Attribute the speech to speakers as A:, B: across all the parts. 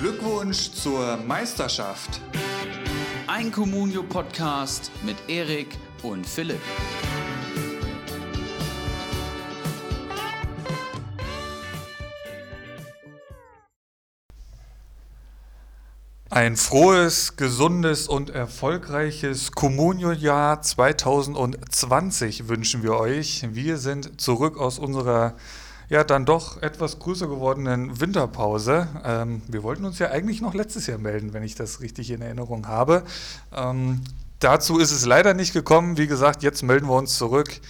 A: Glückwunsch zur Meisterschaft.
B: Ein Communio-Podcast mit Erik und Philipp.
A: Ein frohes, gesundes und erfolgreiches Communio-Jahr 2020 wünschen wir euch. Wir sind zurück aus unserer ja dann doch etwas größer gewordenen Winterpause. Ähm, wir wollten uns ja eigentlich noch letztes Jahr melden, wenn ich das richtig in Erinnerung habe. Ähm, dazu ist es leider nicht gekommen. Wie gesagt, jetzt melden wir uns zurück.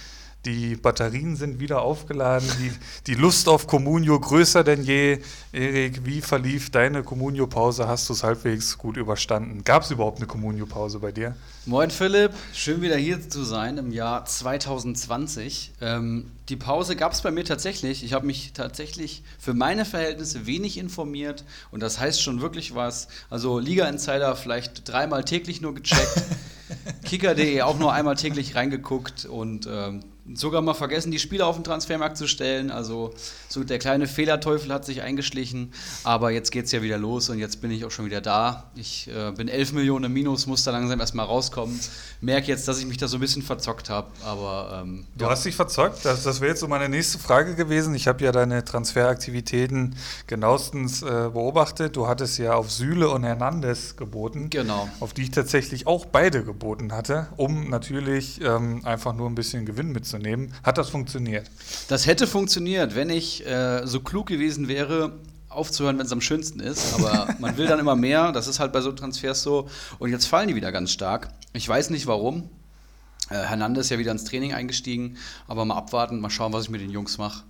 A: Die Batterien sind wieder aufgeladen, die, die Lust auf Communio größer denn je. Erik, wie verlief deine Communio-Pause? Hast du es halbwegs gut überstanden? Gab es überhaupt eine Communio-Pause bei dir?
B: Moin Philipp, schön wieder hier zu sein im Jahr 2020. Ähm, die Pause gab es bei mir tatsächlich. Ich habe mich tatsächlich für meine Verhältnisse wenig informiert und das heißt schon wirklich was. Also Liga Insider vielleicht dreimal täglich nur gecheckt. Kicker.de auch nur einmal täglich reingeguckt und ähm, sogar mal vergessen, die Spieler auf den Transfermarkt zu stellen. Also so der kleine Fehlerteufel hat sich eingeschlichen. Aber jetzt geht es ja wieder los und jetzt bin ich auch schon wieder da. Ich äh, bin 11 Millionen im Minus, muss da langsam erstmal rauskommen. Merke jetzt, dass ich mich da so ein bisschen verzockt habe. Aber ähm,
A: Du ja. hast dich verzockt? Das, das wäre jetzt so meine nächste Frage gewesen. Ich habe ja deine Transferaktivitäten genauestens äh, beobachtet. Du hattest ja auf Süle und Hernandez geboten.
B: Genau.
A: Auf die ich tatsächlich auch beide geboten hatte, um natürlich ähm, einfach nur ein bisschen Gewinn mitzunehmen nehmen. Hat das funktioniert?
B: Das hätte funktioniert, wenn ich äh, so klug gewesen wäre, aufzuhören, wenn es am schönsten ist. Aber man will dann immer mehr. Das ist halt bei so Transfers so. Und jetzt fallen die wieder ganz stark. Ich weiß nicht warum. Äh, Hernandez ist ja wieder ins Training eingestiegen, aber mal abwarten, mal schauen, was ich mit den Jungs mache.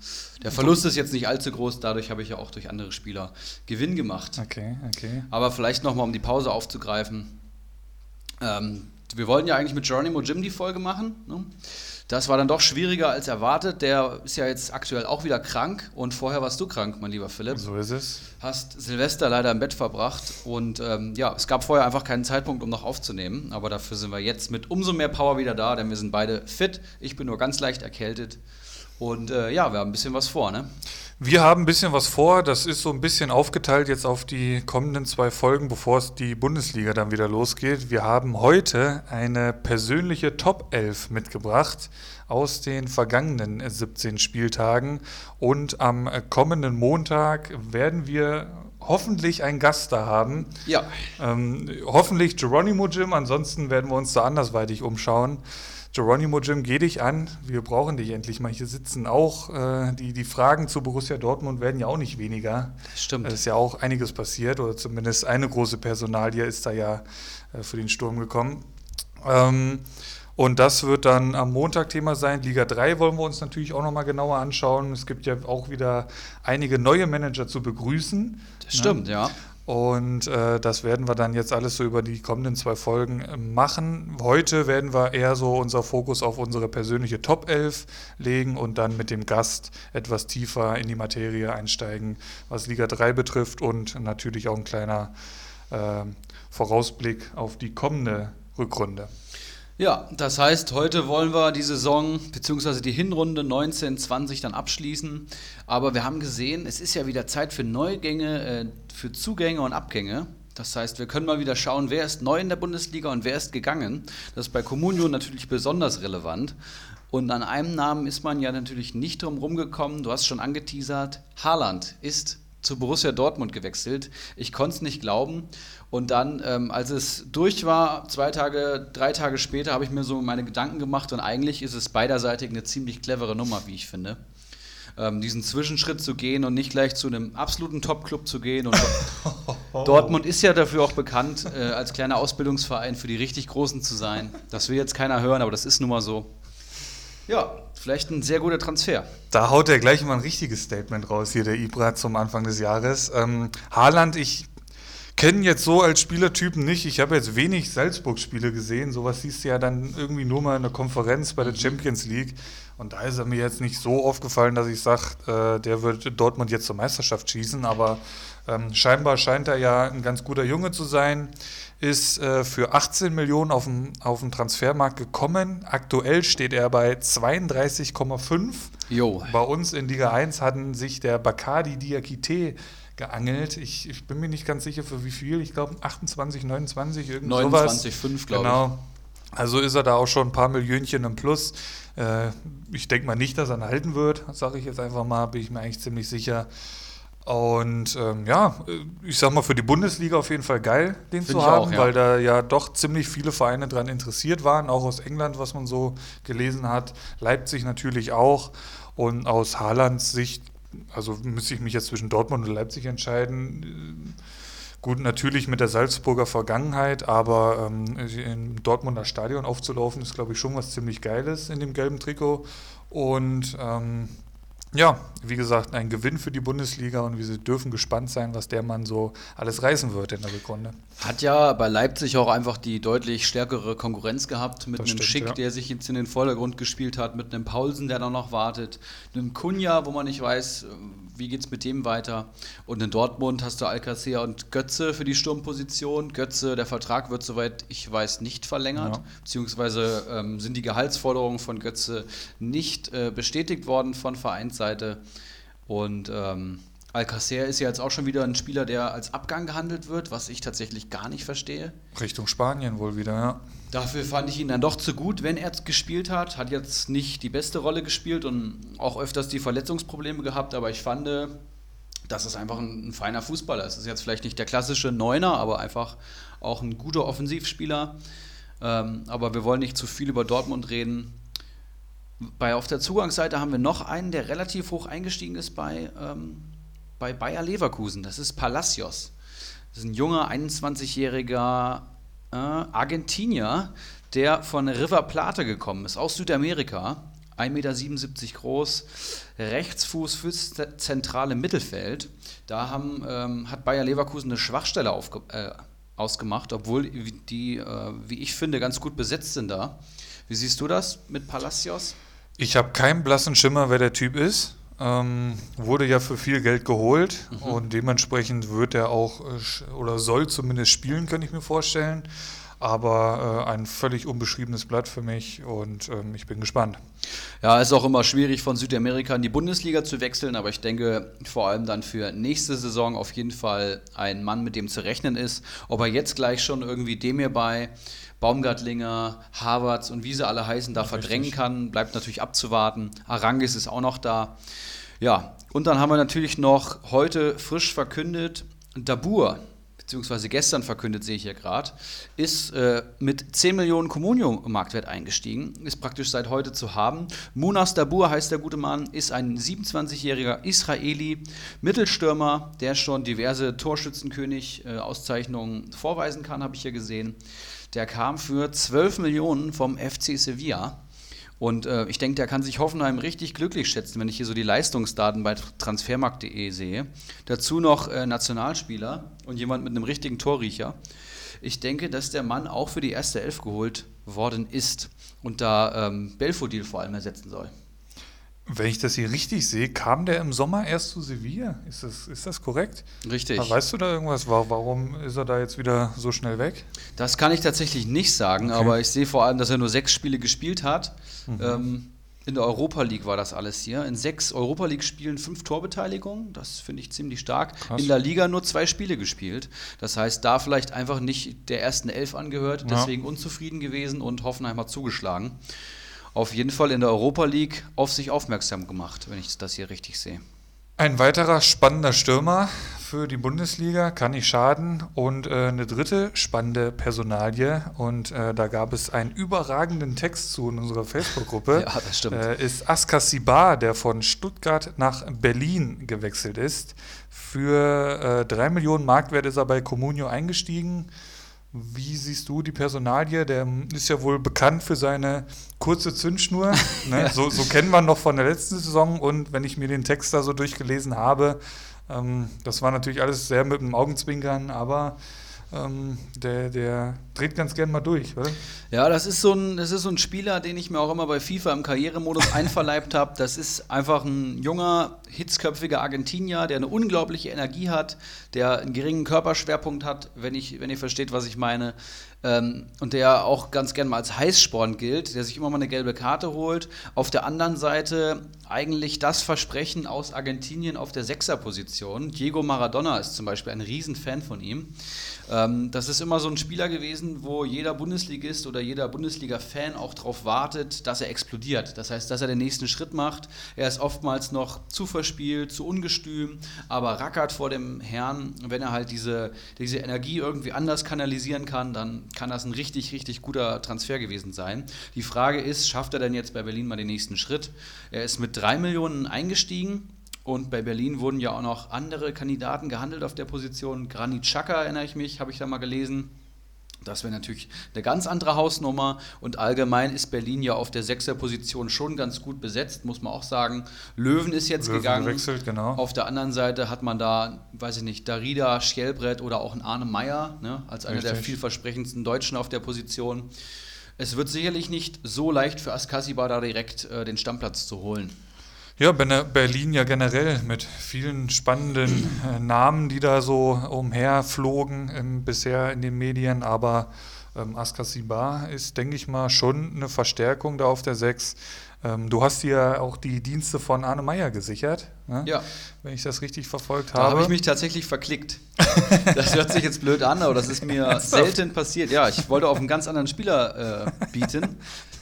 B: Der Verlust ist jetzt nicht allzu groß, dadurch habe ich ja auch durch andere Spieler Gewinn gemacht.
A: Okay, okay.
B: Aber vielleicht nochmal, um die Pause aufzugreifen. Ähm, wir wollten ja eigentlich mit Geronimo Jim die Folge machen. Ne? Das war dann doch schwieriger als erwartet. Der ist ja jetzt aktuell auch wieder krank und vorher warst du krank, mein lieber Philipp.
A: So ist es.
B: Hast Silvester leider im Bett verbracht und ähm, ja, es gab vorher einfach keinen Zeitpunkt, um noch aufzunehmen. Aber dafür sind wir jetzt mit umso mehr Power wieder da, denn wir sind beide fit. Ich bin nur ganz leicht erkältet und äh, ja, wir haben ein bisschen was vor, ne?
A: Wir haben ein bisschen was vor. Das ist so ein bisschen aufgeteilt jetzt auf die kommenden zwei Folgen, bevor es die Bundesliga dann wieder losgeht. Wir haben heute eine persönliche Top 11 mitgebracht aus den vergangenen 17 Spieltagen. Und am kommenden Montag werden wir hoffentlich einen Gast da haben.
B: Ja.
A: Ähm, hoffentlich Geronimo Jim, ansonsten werden wir uns da andersweitig umschauen. Geronimo Jim, geh dich an. Wir brauchen dich endlich mal hier sitzen. Auch äh, die, die Fragen zu Borussia Dortmund werden ja auch nicht weniger.
B: Stimmt.
A: Es ist ja auch einiges passiert oder zumindest eine große Personalie ist da ja äh, für den Sturm gekommen. Ähm, und das wird dann am Montag Thema sein. Liga 3 wollen wir uns natürlich auch nochmal genauer anschauen. Es gibt ja auch wieder einige neue Manager zu begrüßen.
B: Das stimmt, ja. ja.
A: Und äh, das werden wir dann jetzt alles so über die kommenden zwei Folgen äh, machen. Heute werden wir eher so unser Fokus auf unsere persönliche Top 11 legen und dann mit dem Gast etwas tiefer in die Materie einsteigen, was Liga 3 betrifft und natürlich auch ein kleiner äh, Vorausblick auf die kommende Rückrunde.
B: Ja, das heißt, heute wollen wir die Saison bzw. die Hinrunde 1920 dann abschließen. Aber wir haben gesehen, es ist ja wieder Zeit für Neugänge, äh, für Zugänge und Abgänge. Das heißt, wir können mal wieder schauen, wer ist neu in der Bundesliga und wer ist gegangen. Das ist bei Comunio natürlich besonders relevant. Und an einem Namen ist man ja natürlich nicht drum rumgekommen. Du hast schon angeteasert. Haaland ist zu Borussia Dortmund gewechselt. Ich konnte es nicht glauben. Und dann, ähm, als es durch war, zwei Tage, drei Tage später, habe ich mir so meine Gedanken gemacht und eigentlich ist es beiderseitig eine ziemlich clevere Nummer, wie ich finde. Ähm, diesen Zwischenschritt zu gehen und nicht gleich zu einem absoluten Top-Club zu gehen. Und Dortmund ist ja dafür auch bekannt, äh, als kleiner Ausbildungsverein für die richtig Großen zu sein. Das will jetzt keiner hören, aber das ist nun mal so. Ja, vielleicht ein sehr guter Transfer.
A: Da haut er gleich mal ein richtiges Statement raus, hier der Ibra zum Anfang des Jahres. Ähm, Haaland, ich kenne jetzt so als Spielertypen nicht. Ich habe jetzt wenig Salzburg-Spiele gesehen. Sowas siehst du ja dann irgendwie nur mal in der Konferenz bei der Champions League. Und da ist er mir jetzt nicht so aufgefallen, dass ich sage, äh, der wird Dortmund jetzt zur Meisterschaft schießen. Aber ähm, scheinbar scheint er ja ein ganz guter Junge zu sein. Ist äh, für 18 Millionen auf den, auf den Transfermarkt gekommen. Aktuell steht er bei 32,5.
B: Jo.
A: Bei uns in Liga 1 hatten sich der Bacardi Diakite geangelt. Ich, ich, bin mir nicht ganz sicher, für wie viel. Ich glaube 28, 29, irgend
B: 29, 5, glaube
A: genau. ich. Genau. Also ist er da auch schon ein paar Millionchen im Plus. Äh, ich denke mal nicht, dass er ihn halten wird, sage ich jetzt einfach mal, bin ich mir eigentlich ziemlich sicher. Und ähm, ja, ich sag mal, für die Bundesliga auf jeden Fall geil, den Find zu haben, auch, ja. weil da ja doch ziemlich viele Vereine dran interessiert waren, auch aus England, was man so gelesen hat. Leipzig natürlich auch. Und aus Haalands Sicht, also müsste ich mich jetzt zwischen Dortmund und Leipzig entscheiden. Gut, natürlich mit der Salzburger Vergangenheit, aber ähm, im Dortmunder Stadion aufzulaufen, ist, glaube ich, schon was ziemlich Geiles in dem gelben Trikot. Und ähm, ja, wie gesagt, ein Gewinn für die Bundesliga und wir dürfen gespannt sein, was der Mann so alles reißen wird in der Rückrunde.
B: Hat ja bei Leipzig auch einfach die deutlich stärkere Konkurrenz gehabt, mit das einem stimmt, Schick, ja. der sich jetzt in den Vordergrund gespielt hat, mit einem Paulsen, der da noch wartet, einem Kunja, wo man nicht weiß, wie geht es mit dem weiter. Und in Dortmund hast du Alcacer und Götze für die Sturmposition. Götze, der Vertrag wird soweit ich weiß nicht verlängert, ja. beziehungsweise ähm, sind die Gehaltsforderungen von Götze nicht äh, bestätigt worden von Vereinsseite. Und ähm, Alcacer ist ja jetzt auch schon wieder ein Spieler, der als Abgang gehandelt wird, was ich tatsächlich gar nicht verstehe.
A: Richtung Spanien wohl wieder, ja.
B: Dafür fand ich ihn dann doch zu gut, wenn er gespielt hat. Hat jetzt nicht die beste Rolle gespielt und auch öfters die Verletzungsprobleme gehabt, aber ich fand, dass es einfach ein, ein feiner Fußballer ist. Es ist jetzt vielleicht nicht der klassische Neuner, aber einfach auch ein guter Offensivspieler. Ähm, aber wir wollen nicht zu viel über Dortmund reden. Bei, auf der Zugangsseite haben wir noch einen, der relativ hoch eingestiegen ist bei, ähm, bei Bayer Leverkusen. Das ist Palacios. Das ist ein junger, 21-jähriger äh, Argentinier, der von River Plate gekommen ist, aus Südamerika. 1,77 Meter groß, Rechtsfuß fürs zentrale Mittelfeld. Da haben, ähm, hat Bayer Leverkusen eine Schwachstelle aufge äh, ausgemacht, obwohl die, äh, wie ich finde, ganz gut besetzt sind da. Wie siehst du das mit Palacios?
A: Ich habe keinen blassen Schimmer, wer der Typ ist. Ähm, wurde ja für viel Geld geholt mhm. und dementsprechend wird er auch äh, oder soll zumindest spielen, könnte ich mir vorstellen. Aber äh, ein völlig unbeschriebenes Blatt für mich und ähm, ich bin gespannt.
B: Ja, ist auch immer schwierig von Südamerika in die Bundesliga zu wechseln, aber ich denke vor allem dann für nächste Saison auf jeden Fall ein Mann, mit dem zu rechnen ist. Ob er jetzt gleich schon irgendwie dem hier bei Baumgartlinger, Harvards und wie sie alle heißen, da verdrängen kann, bleibt natürlich abzuwarten. Arangis ist auch noch da. Ja, und dann haben wir natürlich noch heute frisch verkündet, Dabur, beziehungsweise gestern verkündet, sehe ich hier gerade, ist äh, mit 10 Millionen Communio-Marktwert eingestiegen, ist praktisch seit heute zu haben. Munas Dabur heißt der gute Mann, ist ein 27-jähriger Israeli Mittelstürmer, der schon diverse Torschützenkönig-Auszeichnungen vorweisen kann, habe ich hier gesehen. Der kam für 12 Millionen vom FC Sevilla. Und äh, ich denke, der kann sich Hoffenheim richtig glücklich schätzen, wenn ich hier so die Leistungsdaten bei transfermarkt.de sehe. Dazu noch äh, Nationalspieler und jemand mit einem richtigen Torriecher. Ich denke, dass der Mann auch für die erste Elf geholt worden ist und da ähm, Belfodil vor allem ersetzen soll.
A: Wenn ich das hier richtig sehe, kam der im Sommer erst zu Sevilla. Ist das, ist das korrekt?
B: Richtig.
A: weißt du da irgendwas? Warum ist er da jetzt wieder so schnell weg?
B: Das kann ich tatsächlich nicht sagen, okay. aber ich sehe vor allem, dass er nur sechs Spiele gespielt hat. Mhm. Ähm, in der Europa League war das alles hier. In sechs Europa League-Spielen fünf Torbeteiligungen. Das finde ich ziemlich stark. Krass. In der Liga nur zwei Spiele gespielt. Das heißt, da vielleicht einfach nicht der ersten Elf angehört, deswegen ja. unzufrieden gewesen und Hoffenheim hat zugeschlagen auf jeden Fall in der Europa League auf sich aufmerksam gemacht, wenn ich das hier richtig sehe.
A: Ein weiterer spannender Stürmer für die Bundesliga kann nicht schaden. Und äh, eine dritte spannende Personalie, und äh, da gab es einen überragenden Text zu in unserer Facebook-Gruppe,
B: ja, das stimmt.
A: Äh, ist Askar Sibar, der von Stuttgart nach Berlin gewechselt ist. Für äh, drei Millionen Marktwert ist er bei Comunio eingestiegen. Wie siehst du die Personalie? Der ist ja wohl bekannt für seine kurze Zündschnur. Ne? so, so kennen wir noch von der letzten Saison. Und wenn ich mir den Text da so durchgelesen habe, ähm, das war natürlich alles sehr mit dem Augenzwinkern, aber ähm, der, der dreht ganz gern mal durch, oder?
B: Ja, das ist, so ein, das ist so ein Spieler, den ich mir auch immer bei FIFA im Karrieremodus einverleibt habe. Das ist einfach ein junger, hitzköpfiger Argentinier, der eine unglaubliche Energie hat, der einen geringen Körperschwerpunkt hat, wenn, ich, wenn ihr versteht, was ich meine. ähm, und der auch ganz gerne mal als Heißsporn gilt, der sich immer mal eine gelbe Karte holt. Auf der anderen Seite eigentlich das Versprechen aus Argentinien auf der Sechserposition. Diego Maradona ist zum Beispiel ein Riesenfan von ihm. Ähm, das ist immer so ein Spieler gewesen, wo jeder Bundesligist oder jeder Bundesliga-Fan auch darauf wartet, dass er explodiert. Das heißt, dass er den nächsten Schritt macht. Er ist oftmals noch zu verspielt, zu ungestüm, aber rackert vor dem Herrn. Wenn er halt diese, diese Energie irgendwie anders kanalisieren kann, dann kann das ein richtig, richtig guter Transfer gewesen sein. Die Frage ist, schafft er denn jetzt bei Berlin mal den nächsten Schritt? Er ist mit drei Millionen eingestiegen und bei Berlin wurden ja auch noch andere Kandidaten gehandelt auf der Position. Granit Xhaka erinnere ich mich, habe ich da mal gelesen. Das wäre natürlich eine ganz andere Hausnummer und allgemein ist Berlin ja auf der Sechser-Position schon ganz gut besetzt, muss man auch sagen. Löwen ist jetzt
A: Löwen
B: gegangen.
A: gewechselt, genau.
B: Auf der anderen Seite hat man da, weiß ich nicht, Darida, Schjelbrett oder auch einen Arne Meyer ne, als einer der vielversprechendsten Deutschen auf der Position. Es wird sicherlich nicht so leicht für Askasiba da direkt äh, den Stammplatz zu holen.
A: Ja, Berlin ja generell mit vielen spannenden äh, Namen, die da so umherflogen ähm, bisher in den Medien, aber ähm, Askasiba ist, denke ich mal, schon eine Verstärkung da auf der 6. Ähm, du hast dir auch die Dienste von Arne Meyer gesichert, ne?
B: Ja,
A: wenn ich das richtig verfolgt
B: da habe
A: habe.
B: ich mich tatsächlich verklickt. Das hört sich jetzt blöd an, aber das ist mir selten passiert. Ja, ich wollte auf einen ganz anderen Spieler äh, bieten.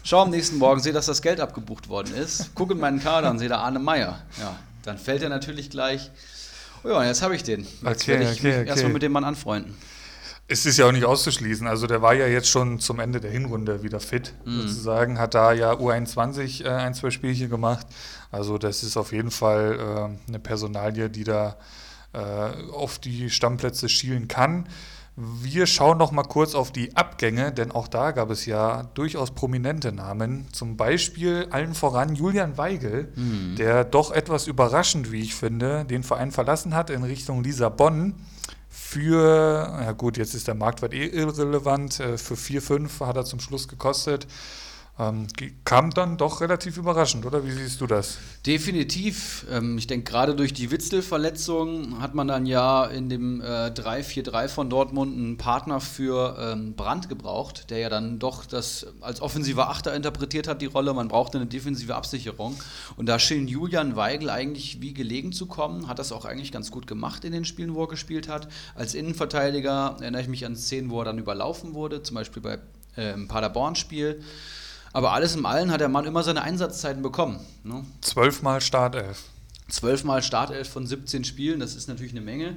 B: Schau am nächsten Morgen, sehe, dass das Geld abgebucht worden ist. Gucke in meinen Kader und sehe da Arne Meyer. Ja, dann fällt er natürlich gleich. Oh ja, jetzt habe ich den. Jetzt
A: Okay,
B: werde ich
A: okay, okay.
B: erstmal mit dem Mann anfreunden.
A: Es ist ja auch nicht auszuschließen. Also der war ja jetzt schon zum Ende der Hinrunde wieder fit,
B: Mhm.
A: sozusagen. Hat da ja U21 äh, ein, zwei Spielchen gemacht. Also das ist auf jeden Fall äh, eine Personalie, die da äh, auf die Stammplätze schielen kann. Wir schauen noch mal kurz auf die Abgänge, denn auch da gab es ja durchaus prominente Namen. Zum Beispiel allen voran Julian Weigel, der doch etwas überraschend, wie ich finde, den Verein verlassen hat in Richtung Lissabon für, ja gut, jetzt ist der Marktwert eh irrelevant, äh, für 4, 5 hat er zum Schluss gekostet. Ähm, kam dann doch relativ überraschend, oder? Wie siehst du das?
B: Definitiv. Ähm, ich denke, gerade durch die Witzel-Verletzung hat man dann ja in dem äh, 3-4-3 von Dortmund einen Partner für ähm, Brandt gebraucht, der ja dann doch das als offensiver Achter interpretiert hat, die Rolle. Man brauchte eine defensive Absicherung. Und da schien Julian Weigel eigentlich wie gelegen zu kommen, hat das auch eigentlich ganz gut gemacht in den Spielen, wo er gespielt hat. Als Innenverteidiger erinnere ich mich an Szenen, wo er dann überlaufen wurde, zum Beispiel bei äh, Paderborn-Spiel. Aber alles im Allen hat der Mann immer seine Einsatzzeiten bekommen. Ne?
A: Zwölfmal Startelf.
B: Zwölfmal Startelf von 17 Spielen, das ist natürlich eine Menge.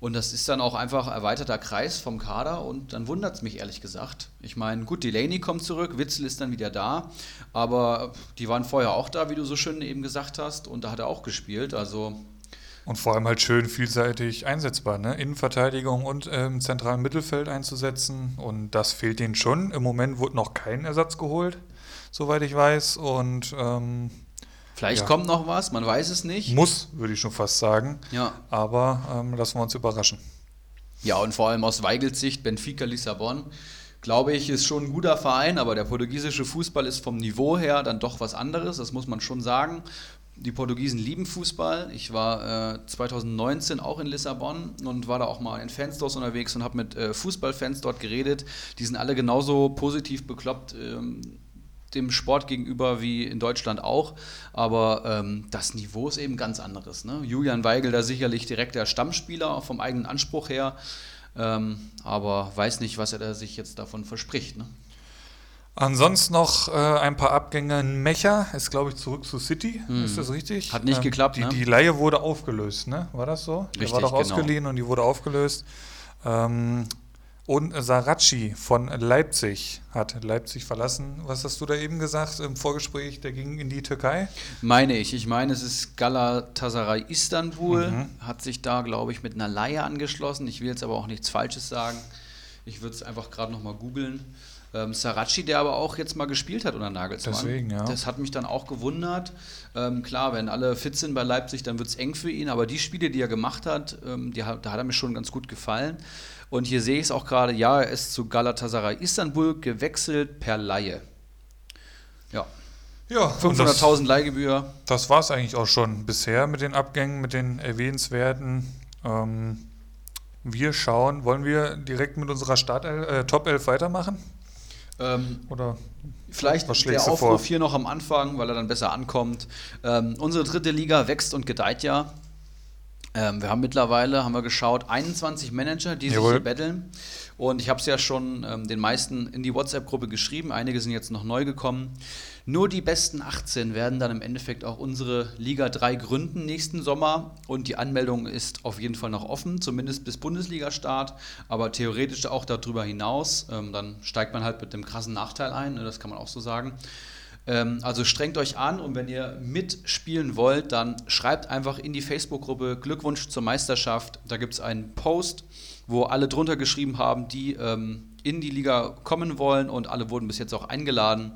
B: Und das ist dann auch einfach erweiterter Kreis vom Kader und dann wundert es mich ehrlich gesagt. Ich meine, gut, Delaney kommt zurück, Witzel ist dann wieder da, aber die waren vorher auch da, wie du so schön eben gesagt hast, und da hat er auch gespielt. Also
A: Und vor allem halt schön vielseitig einsetzbar, ne? Innenverteidigung und im zentralen Mittelfeld einzusetzen. Und das fehlt ihnen schon. Im Moment wurde noch kein Ersatz geholt, soweit ich weiß. Und ähm,
B: vielleicht
A: Ja.
B: kommt noch was, man weiß es nicht.
A: muss, würde ich schon fast sagen.
B: Ja.
A: Aber ähm, lassen wir uns überraschen.
B: Ja, und vor allem aus Weigels Sicht, Benfica Lissabon, glaube ich, ist schon ein guter Verein, aber der portugiesische Fußball ist vom Niveau her dann doch was anderes, das muss man schon sagen. Die Portugiesen lieben Fußball. Ich war äh, 2019 auch in Lissabon und war da auch mal in Fanstores unterwegs und habe mit äh, Fußballfans dort geredet. Die sind alle genauso positiv bekloppt ähm, dem Sport gegenüber wie in Deutschland auch. Aber ähm, das Niveau ist eben ganz anderes. Ne? Julian Weigel da sicherlich direkt der Stammspieler vom eigenen Anspruch her. Ähm, aber weiß nicht, was er sich jetzt davon verspricht. Ne?
A: Ansonsten noch äh, ein paar Abgänge. Mecher ist, glaube ich, zurück zu City. Ist das richtig?
B: Hm. Hat nicht geklappt,
A: Die,
B: ne?
A: die Leihe wurde aufgelöst, ne? War das so? Der war
B: Richtig,
A: doch
B: genau.
A: ausgeliehen und die wurde aufgelöst. Ähm, und Saracchi von Leipzig hat Leipzig verlassen. Was hast du da eben gesagt im Vorgespräch? Der ging in die Türkei.
B: Meine ich. Ich meine, es ist Galatasaray Istanbul. Hat sich da, glaube ich, mit einer Leihe angeschlossen. Ich will jetzt aber auch nichts Falsches sagen. Ich würde es einfach gerade nochmal googeln. Ähm, Saracchi, der aber auch jetzt mal gespielt hat unter Nagelsmann.
A: Deswegen, ja.
B: Das hat mich dann auch gewundert. Ähm, klar, wenn alle fit sind bei Leipzig, dann wird es eng für ihn. Aber die Spiele, die er gemacht hat, ähm, die, da hat er mir schon ganz gut gefallen. Und hier sehe ich es auch gerade, ja, er ist zu Galatasaray Istanbul gewechselt per Laie. Ja,
A: Ja, und das,
B: 500.000 Leihgebühr.
A: das war es eigentlich auch schon bisher mit den Abgängen, mit den erwähnenswerten. Ähm, Wir schauen, wollen wir direkt mit unserer Start äh, Top 11 weitermachen?
B: Ähm,
A: Oder
B: Vielleicht der Aufruf
A: vor?
B: hier noch am Anfang, weil er dann besser ankommt. Ähm, unsere dritte Liga wächst und gedeiht ja. Ähm, wir haben mittlerweile, haben wir geschaut, 21 Manager, die sich
A: Jawohl.
B: hier betteln. Und ich habe es ja schon ähm, den meisten in die WhatsApp-Gruppe geschrieben. Einige sind jetzt noch neu gekommen. Nur die besten 18 werden dann im Endeffekt auch unsere Liga 3 gründen nächsten Sommer. Und die Anmeldung ist auf jeden Fall noch offen, zumindest bis Bundesliga-Start, aber theoretisch auch darüber hinaus. Ähm, dann steigt man halt mit dem krassen Nachteil ein, ne, das kann man auch so sagen. Ähm, also strengt euch an und wenn ihr mitspielen wollt, dann schreibt einfach in die Facebook-Gruppe Glückwunsch zur Meisterschaft. Da gibt es einen Post, wo alle drunter geschrieben haben, die ähm, in die Liga kommen wollen und alle wurden bis jetzt auch eingeladen.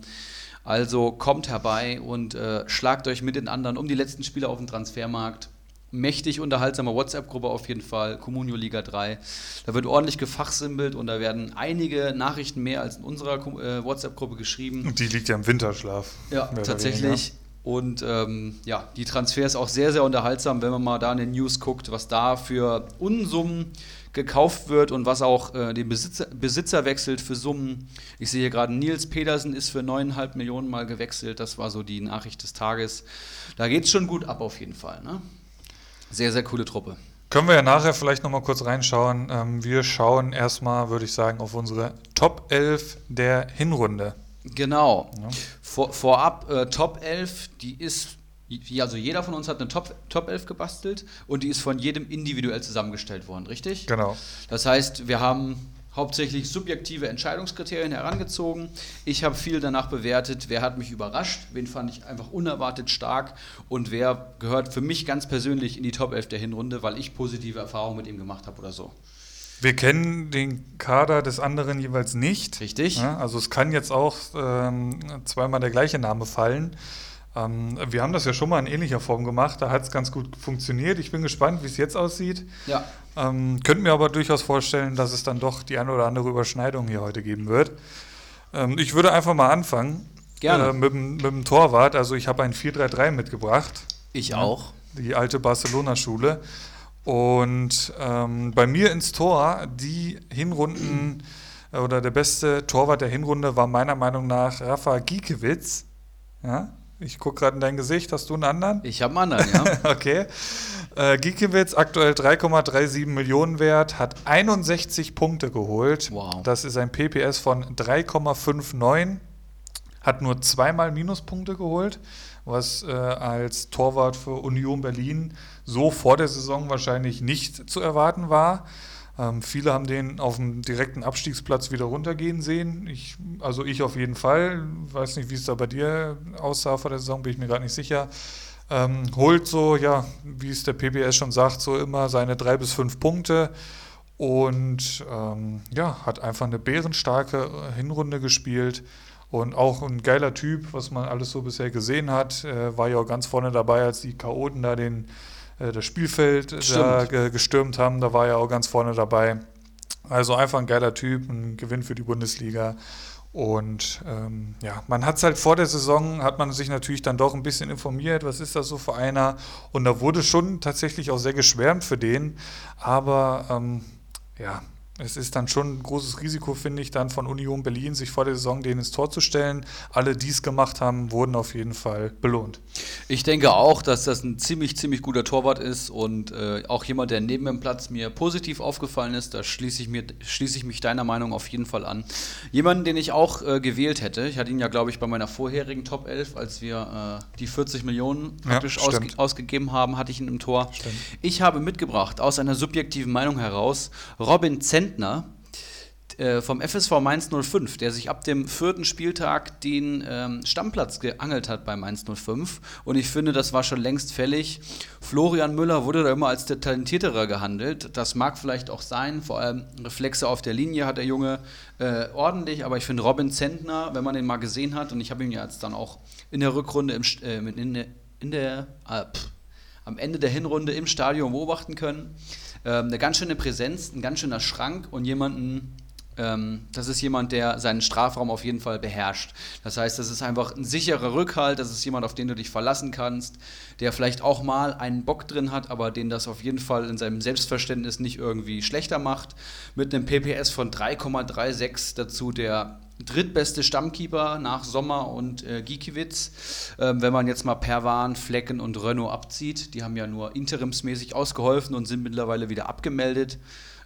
B: Also kommt herbei und äh, schlagt euch mit den anderen um die letzten Spieler auf dem Transfermarkt. Mächtig unterhaltsame WhatsApp-Gruppe auf jeden Fall, Communio Liga 3. Da wird ordentlich gefachsimpelt und da werden einige Nachrichten mehr als in unserer äh, WhatsApp-Gruppe geschrieben.
A: Und die liegt ja im Winterschlaf.
B: Ja, tatsächlich. Und ähm, ja, die Transfers auch sehr, sehr unterhaltsam, wenn man mal da in den News guckt, was da für Unsummen gekauft wird und was auch äh, den Besitzer, Besitzer wechselt für Summen. Ich sehe hier gerade, Nils Pedersen ist für 9,5 Millionen mal gewechselt. Das war so die Nachricht des Tages. Da geht es schon gut ab auf jeden Fall. Ne? Sehr, sehr coole Truppe.
A: Können wir ja nachher vielleicht nochmal kurz reinschauen. Ähm, wir schauen erstmal, würde ich sagen, auf unsere Top 11 der Hinrunde.
B: Genau.
A: Ja.
B: Vor, vorab, äh, Top 11, die ist, also jeder von uns hat eine Top, Top 11 gebastelt und die ist von jedem individuell zusammengestellt worden, richtig?
A: Genau.
B: Das heißt, wir haben hauptsächlich subjektive Entscheidungskriterien herangezogen. Ich habe viel danach bewertet, wer hat mich überrascht, wen fand ich einfach unerwartet stark und wer gehört für mich ganz persönlich in die Top 11 der Hinrunde, weil ich positive Erfahrungen mit ihm gemacht habe oder so.
A: Wir kennen den Kader des anderen jeweils nicht.
B: Richtig?
A: Ja, also es kann jetzt auch ähm, zweimal der gleiche Name fallen. Ähm, wir haben das ja schon mal in ähnlicher Form gemacht. Da hat es ganz gut funktioniert. Ich bin gespannt, wie es jetzt aussieht.
B: Ja.
A: Ähm, könnte mir aber durchaus vorstellen, dass es dann doch die eine oder andere Überschneidung hier heute geben wird. Ähm, ich würde einfach mal anfangen.
B: Gerne.
A: Äh, mit, dem- mit dem Torwart. Also ich habe ein 4-3-3 mitgebracht.
B: Ich auch.
A: Die alte Barcelona-Schule. Und ähm, bei mir ins Tor, die Hinrunden äh, oder der beste Torwart der Hinrunde war meiner Meinung nach Rafa Giekewitz. Ja, ich gucke gerade in dein Gesicht. Hast du einen anderen?
B: Ich habe einen anderen, ja.
A: Okay. Äh, Giekewitz, aktuell 3,37 Millionen wert, hat 61 Punkte geholt.
B: Wow.
A: Das ist ein PPS von 3,59. Hat nur zweimal Minuspunkte geholt, was äh, als Torwart für Union Berlin so vor der Saison wahrscheinlich nicht zu erwarten war. Ähm, viele haben den auf dem direkten Abstiegsplatz wieder runtergehen sehen. Ich, also ich auf jeden Fall. Weiß nicht, wie es da bei dir aussah vor der Saison, bin ich mir gerade nicht sicher. Ähm, holt so, ja, wie es der PBS schon sagt, so immer seine drei bis fünf Punkte und ähm, ja, hat einfach eine bärenstarke äh, Hinrunde gespielt und auch ein geiler Typ, was man alles so bisher gesehen hat. Äh, war ja auch ganz vorne dabei, als die Chaoten da den, äh, das Spielfeld da gestürmt haben. Da war er auch ganz vorne dabei. Also einfach ein geiler Typ, ein Gewinn für die Bundesliga. Und ähm, ja, man hat es halt vor der Saison, hat man sich natürlich dann doch ein bisschen informiert, was ist das so für einer. Und da wurde schon tatsächlich auch sehr geschwärmt für den. Aber ähm, ja, es ist dann schon ein großes Risiko, finde ich, dann von Union Berlin, sich vor der Saison denen ins Tor zu stellen. Alle, die es gemacht haben, wurden auf jeden Fall belohnt.
B: Ich denke auch, dass das ein ziemlich, ziemlich guter Torwart ist und äh, auch jemand, der neben dem Platz mir positiv aufgefallen ist. Da schließe ich, mir, schließe ich mich deiner Meinung auf jeden Fall an. Jemanden, den ich auch äh, gewählt hätte, ich hatte ihn ja, glaube ich, bei meiner vorherigen Top 11, als wir äh, die 40 Millionen
A: Ja,
B: praktisch ausge
A: stimmt.
B: ausgegeben haben, hatte ich ihn im Tor.
A: Stimmt.
B: Ich habe mitgebracht, aus einer subjektiven Meinung heraus, Robin Zentner äh, vom FSV Mainz 05, der sich ab dem vierten Spieltag den ähm, Stammplatz geangelt hat bei Mainz 05. Und ich finde, das war schon längst fällig. Florian Müller wurde da immer als der Talentiertere gehandelt. Das mag vielleicht auch sein. Vor allem Reflexe auf der Linie hat der Junge äh, ordentlich. Aber ich finde Robin Zentner, wenn man den mal gesehen hat, und ich habe ihn ja jetzt dann auch in der Rückrunde im, äh, in der, in der äh, pff, am Ende der Hinrunde im Stadion beobachten können. Ähm, eine ganz schöne Präsenz, ein ganz schöner Schrank und jemanden, Ähm, das ist jemand, der seinen Strafraum auf jeden Fall beherrscht. Das heißt, das ist einfach ein sicherer Rückhalt, das ist jemand, auf den du dich verlassen kannst, der vielleicht auch mal einen Bock drin hat, aber den das auf jeden Fall in seinem Selbstverständnis nicht irgendwie schlechter macht. Mit einem PPS von 3,36 dazu der drittbeste Stammkeeper nach Sommer und äh, Giekiewicz. Ähm, wenn man jetzt mal Perwan, Flecken und Renault abzieht, die haben ja nur interimsmäßig ausgeholfen und sind mittlerweile wieder abgemeldet.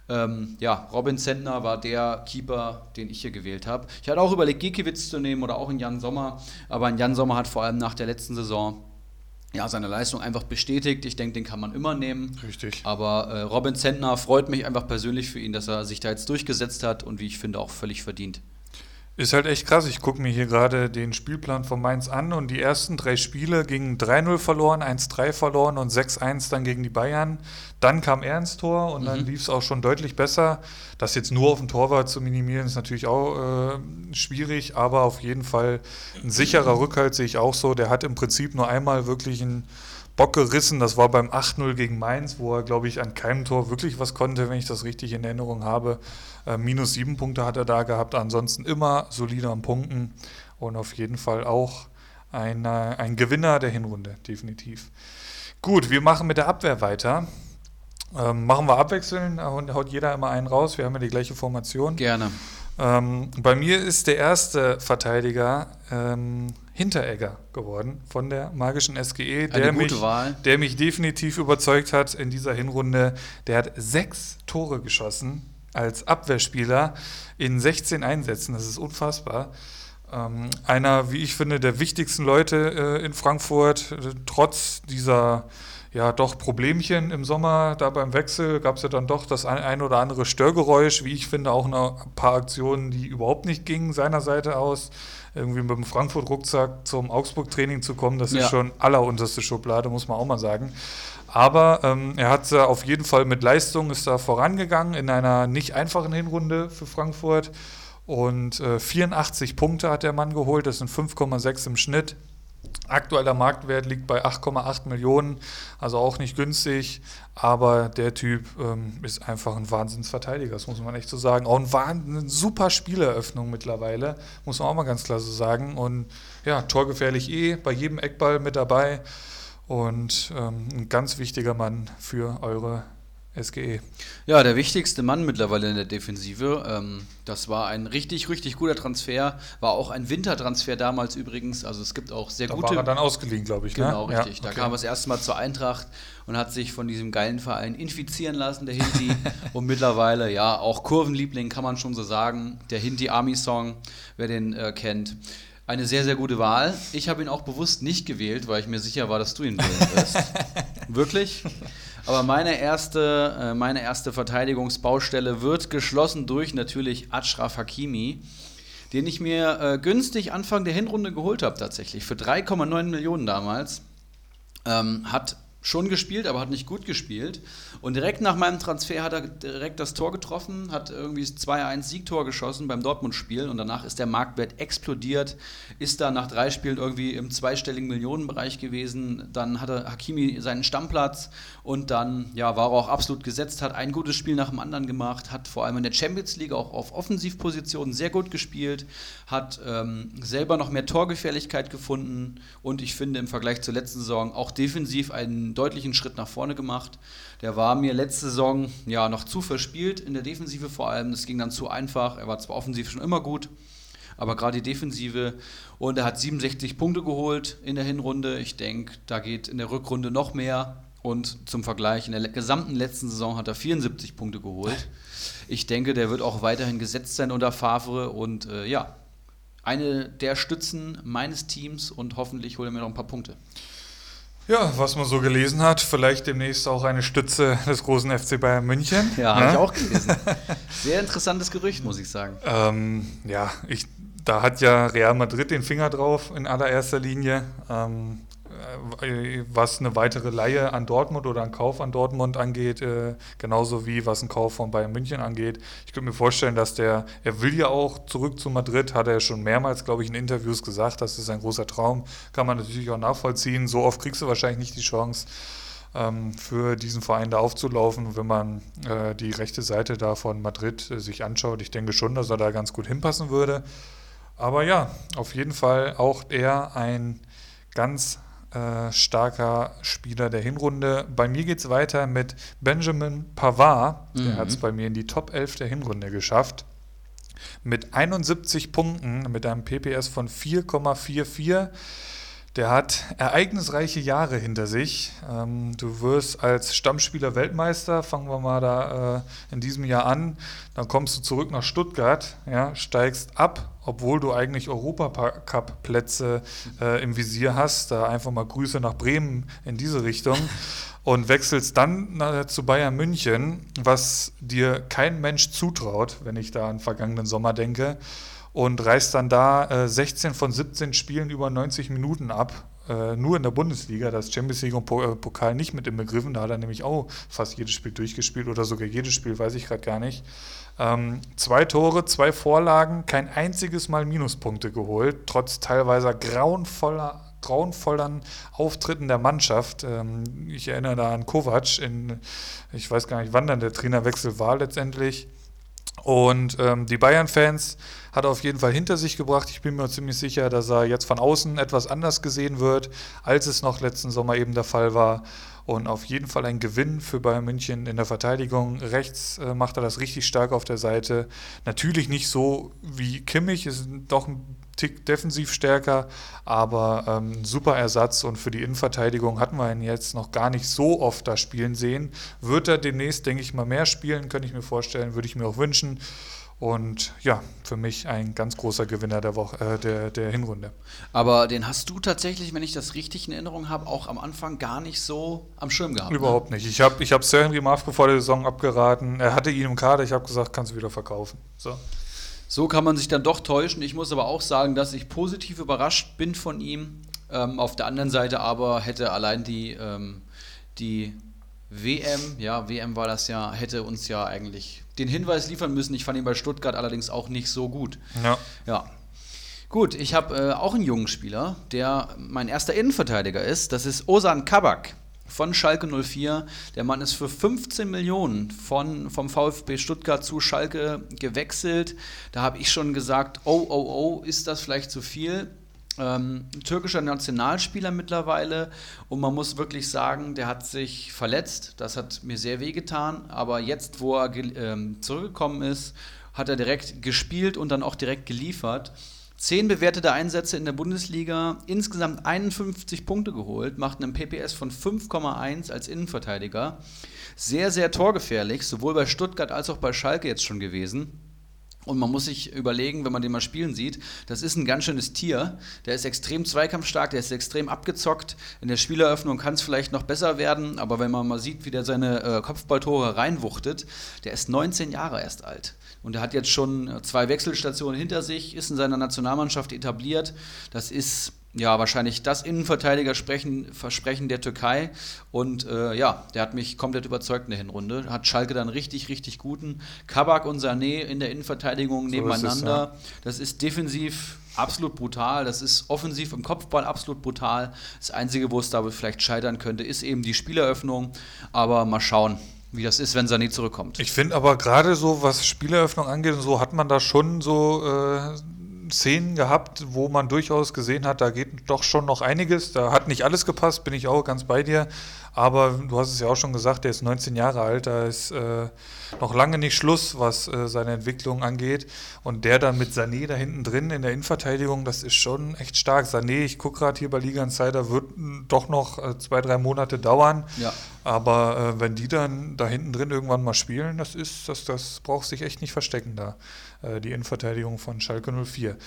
B: Ähm, ja, Robin Zentner war der Keeper, den ich hier gewählt habe. Ich hatte auch überlegt, Gikiewicz zu nehmen oder auch in Jan Sommer, aber in Jan Sommer hat vor allem nach der letzten Saison ja, seine Leistung einfach bestätigt. Ich denke, den kann man immer nehmen.
A: Richtig.
B: Aber äh, Robin Zentner freut mich einfach persönlich für ihn, dass er sich da jetzt durchgesetzt hat und wie ich finde auch völlig verdient.
A: Ist halt echt krass. Ich gucke mir hier gerade den Spielplan von Mainz an und die ersten drei Spiele gingen 3-0 verloren, 1-3 verloren und 6-1 dann gegen die Bayern. Dann kam er ins Tor und mhm. dann lief es auch schon deutlich besser. Das jetzt nur auf den Torwart zu minimieren, ist natürlich auch äh, schwierig, aber auf jeden Fall ein sicherer Rückhalt sehe ich auch so. Der hat im Prinzip nur einmal wirklich ein Bock gerissen. Das war beim 8-0 gegen Mainz, wo er, glaube ich, an keinem Tor wirklich was konnte, wenn ich das richtig in Erinnerung habe. Äh, minus sieben Punkte hat er da gehabt. Ansonsten immer solider am Punkten und auf jeden Fall auch ein, ein Gewinner der Hinrunde, definitiv. Gut, wir machen mit der Abwehr weiter. Ähm, machen wir abwechseln und haut jeder immer einen raus. Wir haben ja die gleiche Formation.
B: Gerne.
A: Ähm, bei mir ist der erste Verteidiger ähm, Hinteregger geworden von der magischen SGE, der mich,
B: Wahl.
A: der mich definitiv überzeugt hat in dieser Hinrunde. Der hat sechs Tore geschossen als Abwehrspieler in 16 Einsätzen. Das ist unfassbar. Ähm, einer, wie ich finde, der wichtigsten Leute äh, in Frankfurt, äh, trotz dieser ja doch Problemchen im Sommer. Da beim Wechsel gab es ja dann doch das ein, ein, oder andere Störgeräusch, wie ich finde, auch ein paar Aktionen, die überhaupt nicht gingen seiner Seite aus. Irgendwie mit dem Frankfurt-Rucksack zum Augsburg-Training zu kommen, das ja. ist schon allerunterste Schublade, muss man auch mal sagen. Aber ähm, er hat äh, auf jeden Fall mit Leistung ist da vorangegangen in einer nicht einfachen Hinrunde für Frankfurt. Und äh, 84 Punkte hat der Mann geholt, das sind 5,6 im Schnitt. Aktueller Marktwert liegt bei 8,8 Millionen, also auch nicht günstig, aber der Typ ähm, ist einfach ein Wahnsinnsverteidiger, das muss man echt so sagen. Auch ein eine super Spieleröffnung mittlerweile, muss man auch mal ganz klar so sagen. Und ja, torgefährlich eh, bei jedem Eckball mit dabei und ähm, ein ganz wichtiger Mann für eure SGE.
B: Ja, der wichtigste Mann mittlerweile in der Defensive. Ähm, das war ein richtig, richtig guter Transfer. War auch ein Wintertransfer damals übrigens. Also es gibt auch sehr
A: da
B: gute.
A: War er dann ausgeliehen, glaube ich.
B: Genau, ne? richtig. Ja, okay. Da kam er das erste Mal zur Eintracht und hat sich von diesem geilen Verein infizieren lassen, der Hinti. und mittlerweile, ja, auch Kurvenliebling kann man schon so sagen. Der Hinti Army Song, wer den äh, kennt. Eine sehr, sehr gute Wahl. Ich habe ihn auch bewusst nicht gewählt, weil ich mir sicher war, dass du ihn wählen wirst. Wirklich? Aber meine erste, äh, meine erste Verteidigungsbaustelle wird geschlossen durch natürlich Ashraf Hakimi, den ich mir äh, günstig Anfang der Hinrunde geholt habe tatsächlich. Für 3,9 Millionen damals. Ähm, hat schon gespielt, aber hat nicht gut gespielt. Und direkt nach meinem Transfer hat er direkt das Tor getroffen, hat irgendwie 2-1 Siegtor geschossen beim Dortmund-Spiel und danach ist der Marktwert explodiert, ist da nach drei Spielen irgendwie im zweistelligen Millionenbereich gewesen. Dann hatte Hakimi seinen Stammplatz und dann ja, war er auch absolut gesetzt, hat ein gutes Spiel nach dem anderen gemacht, hat vor allem in der Champions League auch auf Offensivpositionen sehr gut gespielt, hat ähm, selber noch mehr Torgefährlichkeit gefunden und ich finde im Vergleich zur letzten Saison auch defensiv einen deutlichen Schritt nach vorne gemacht. Der war mir letzte Saison ja noch zu verspielt in der Defensive vor allem. Das ging dann zu einfach. Er war zwar offensiv schon immer gut, aber gerade die Defensive. Und er hat 67 Punkte geholt in der Hinrunde. Ich denke, da geht in der Rückrunde noch mehr. Und zum Vergleich, in der gesamten letzten Saison hat er 74 Punkte geholt. Ich denke, der wird auch weiterhin gesetzt sein unter Favre. Und äh, ja, eine der Stützen meines Teams und hoffentlich holt er mir noch ein paar Punkte.
A: Ja, was man so gelesen hat, vielleicht demnächst auch eine Stütze des großen FC Bayern München.
B: Ja, ne? habe ich auch gelesen. Sehr interessantes Gerücht, muss ich sagen.
A: Ähm, ja, ich, da hat ja Real Madrid den Finger drauf in allererster Linie. Ähm, äh, was eine weitere Leihe an Dortmund oder einen Kauf an Dortmund angeht, äh, genauso wie was ein Kauf von Bayern München angeht. Ich könnte mir vorstellen, dass der, er will ja auch zurück zu Madrid, hat er schon mehrmals, glaube ich, in Interviews gesagt, das ist ein großer Traum, kann man natürlich auch nachvollziehen. So oft kriegst du wahrscheinlich nicht die Chance. ähm, für diesen Verein da aufzulaufen, wenn man äh, die rechte Seite da von Madrid äh, sich anschaut. Ich denke schon, dass er da ganz gut hinpassen würde. Aber ja, auf jeden Fall auch er ein ganz äh, starker Spieler der Hinrunde. Bei mir geht es weiter mit Benjamin Pavard. Der mhm. hat es bei mir in die Top 11 der Hinrunde geschafft. Mit 71 Punkten, mit einem PPS von 4,44 der hat ereignisreiche Jahre hinter sich. Ähm, du wirst als Stammspieler Weltmeister, fangen wir mal da äh, in diesem Jahr an. Dann kommst du zurück nach Stuttgart, ja, steigst ab, obwohl du eigentlich Europacup-Plätze äh, im Visier hast. Da einfach mal Grüße nach Bremen in diese Richtung. Und wechselst dann zu Bayern München, was dir kein Mensch zutraut, wenn ich da an vergangenen Sommer denke und reißt dann da äh, 16 von 17 Spielen über 90 Minuten ab. Äh, nur in der Bundesliga, das Champions League und äh, Pokal nicht mit inbegriffen. Da hat er nämlich auch fast jedes Spiel durchgespielt oder sogar jedes Spiel, weiß ich gerade gar nicht. Ähm, zwei Tore, zwei Vorlagen, kein einziges Mal Minuspunkte geholt, trotz teilweise grauenvoller grauenvollen Auftritten der Mannschaft. Ähm, ich erinnere da an Kovac, in, ich weiß gar nicht, wann dann der Trainerwechsel war letztendlich. Und ähm, die Bayern-Fans hat er auf jeden Fall hinter sich gebracht. Ich bin mir ziemlich sicher, dass er jetzt von außen etwas anders gesehen wird, als es noch letzten Sommer eben der Fall war. Und auf jeden Fall ein Gewinn für Bayern München in der Verteidigung. Rechts äh, macht er das richtig stark auf der Seite. Natürlich nicht so wie Kimmich, ist doch ein Tick defensiv stärker, aber ähm, super Ersatz und für die Innenverteidigung hatten wir ihn jetzt noch gar nicht so oft da spielen sehen. Wird er demnächst, denke ich mal, mehr spielen, könnte ich mir vorstellen, würde ich mir auch wünschen. Und ja, für mich ein ganz großer Gewinner der, Woche, äh, der, der Hinrunde.
B: Aber den hast du tatsächlich, wenn ich das richtig in Erinnerung habe, auch am Anfang gar nicht so am Schirm gehabt.
A: Ne? Überhaupt ne? nicht. Ich habe ich hab Sir Henry Marfke vor der Saison abgeraten. Er hatte ihn im Kader. Ich habe gesagt, kannst du wieder verkaufen. So.
B: So kann man sich dann doch täuschen. Ich muss aber auch sagen, dass ich positiv überrascht bin von ihm. Ähm, auf der anderen Seite aber hätte allein die, ähm, die WM, ja, WM war das ja, hätte uns ja eigentlich den Hinweis liefern müssen. Ich fand ihn bei Stuttgart allerdings auch nicht so gut.
A: Ja.
B: Ja. Gut, ich habe äh, auch einen jungen Spieler, der mein erster Innenverteidiger ist. Das ist Osan Kabak von Schalke 04. Der Mann ist für 15 Millionen von, vom VfB Stuttgart zu Schalke gewechselt. Da habe ich schon gesagt, oh, oh, oh, ist das vielleicht zu viel? Ähm, türkischer Nationalspieler mittlerweile und man muss wirklich sagen, der hat sich verletzt. Das hat mir sehr wehgetan. Aber jetzt, wo er ähm, zurückgekommen ist, hat er direkt gespielt und dann auch direkt geliefert. Zehn bewertete Einsätze in der Bundesliga, insgesamt 51 Punkte geholt, macht einen PPS von 5,1 als Innenverteidiger. Sehr, sehr torgefährlich, sowohl bei Stuttgart als auch bei Schalke jetzt schon gewesen. Und man muss sich überlegen, wenn man den mal spielen sieht, das ist ein ganz schönes Tier. Der ist extrem zweikampfstark, der ist extrem abgezockt. In der Spieleröffnung kann es vielleicht noch besser werden, aber wenn man mal sieht, wie der seine äh, Kopfballtore reinwuchtet, der ist 19 Jahre erst alt. Und er hat jetzt schon zwei Wechselstationen hinter sich, ist in seiner Nationalmannschaft etabliert. Das ist ja, wahrscheinlich das Innenverteidiger-Versprechen der Türkei. Und äh, ja, der hat mich komplett überzeugt in der Hinrunde. Hat Schalke dann richtig, richtig guten. Kabak und Sané in der Innenverteidigung so nebeneinander. Ist es, ja. Das ist defensiv absolut brutal. Das ist offensiv im Kopfball absolut brutal. Das Einzige, wo es da vielleicht scheitern könnte, ist eben die Spieleröffnung. Aber mal schauen wie das ist, wenn Sané zurückkommt.
A: Ich finde aber gerade so, was Spieleröffnung angeht und so, hat man da schon so äh, Szenen gehabt, wo man durchaus gesehen hat, da geht doch schon noch einiges. Da hat nicht alles gepasst, bin ich auch ganz bei dir. Aber du hast es ja auch schon gesagt, der ist 19 Jahre alt, da ist äh, noch lange nicht Schluss, was äh, seine Entwicklung angeht. Und der dann mit Sané da hinten drin in der Innenverteidigung, das ist schon echt stark. Sané, ich gucke gerade hier bei Liga Insider, wird doch noch äh, zwei, drei Monate dauern.
B: Ja.
A: Aber äh, wenn die dann da hinten drin irgendwann mal spielen, das ist, das, das braucht sich echt nicht verstecken da. Äh, die Innenverteidigung von Schalke 04.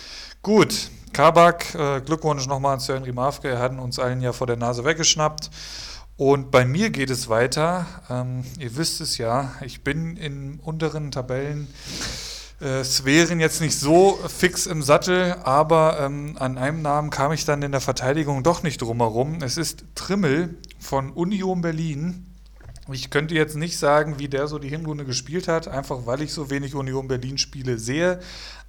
A: Gut, Kabak, äh, Glückwunsch nochmal an Sir Henry Mafke, er hat uns allen ja vor der Nase weggeschnappt. Und bei mir geht es weiter. Ähm, ihr wisst es ja, ich bin in unteren Tabellen. Äh, Sphären jetzt nicht so fix im Sattel, aber ähm, an einem Namen kam ich dann in der Verteidigung doch nicht drumherum. Es ist Trimmel von Union Berlin. Ich könnte jetzt nicht sagen, wie der so die Hinrunde gespielt hat, einfach weil ich so wenig Union Berlin Spiele sehe.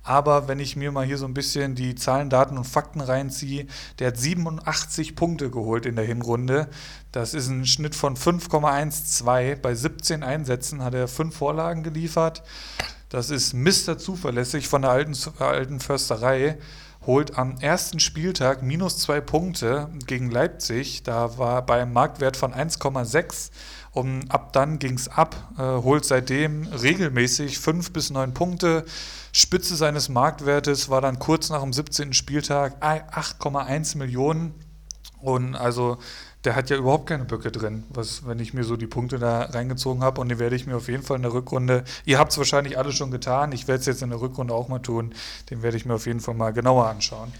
A: Aber wenn ich mir mal hier so ein bisschen die Zahlen, Daten und Fakten reinziehe, der hat 87 Punkte geholt in der Hinrunde. Das ist ein Schnitt von 5,12. Bei 17 Einsätzen hat er fünf Vorlagen geliefert. Das ist Mr. Zuverlässig von der alten, alten Försterei holt am ersten Spieltag minus zwei Punkte gegen Leipzig. Da war bei einem Marktwert von 1,6 und ab dann ging es ab. Äh, holt seitdem regelmäßig fünf bis neun Punkte. Spitze seines Marktwertes war dann kurz nach dem 17. Spieltag 8,1 Millionen. Und also der hat ja überhaupt keine Böcke drin, was, wenn ich mir so die Punkte da reingezogen habe. Und die werde ich mir auf jeden Fall in der Rückrunde, ihr habt es wahrscheinlich alle schon getan, ich werde es jetzt in der Rückrunde auch mal tun, den werde ich mir auf jeden Fall mal genauer anschauen.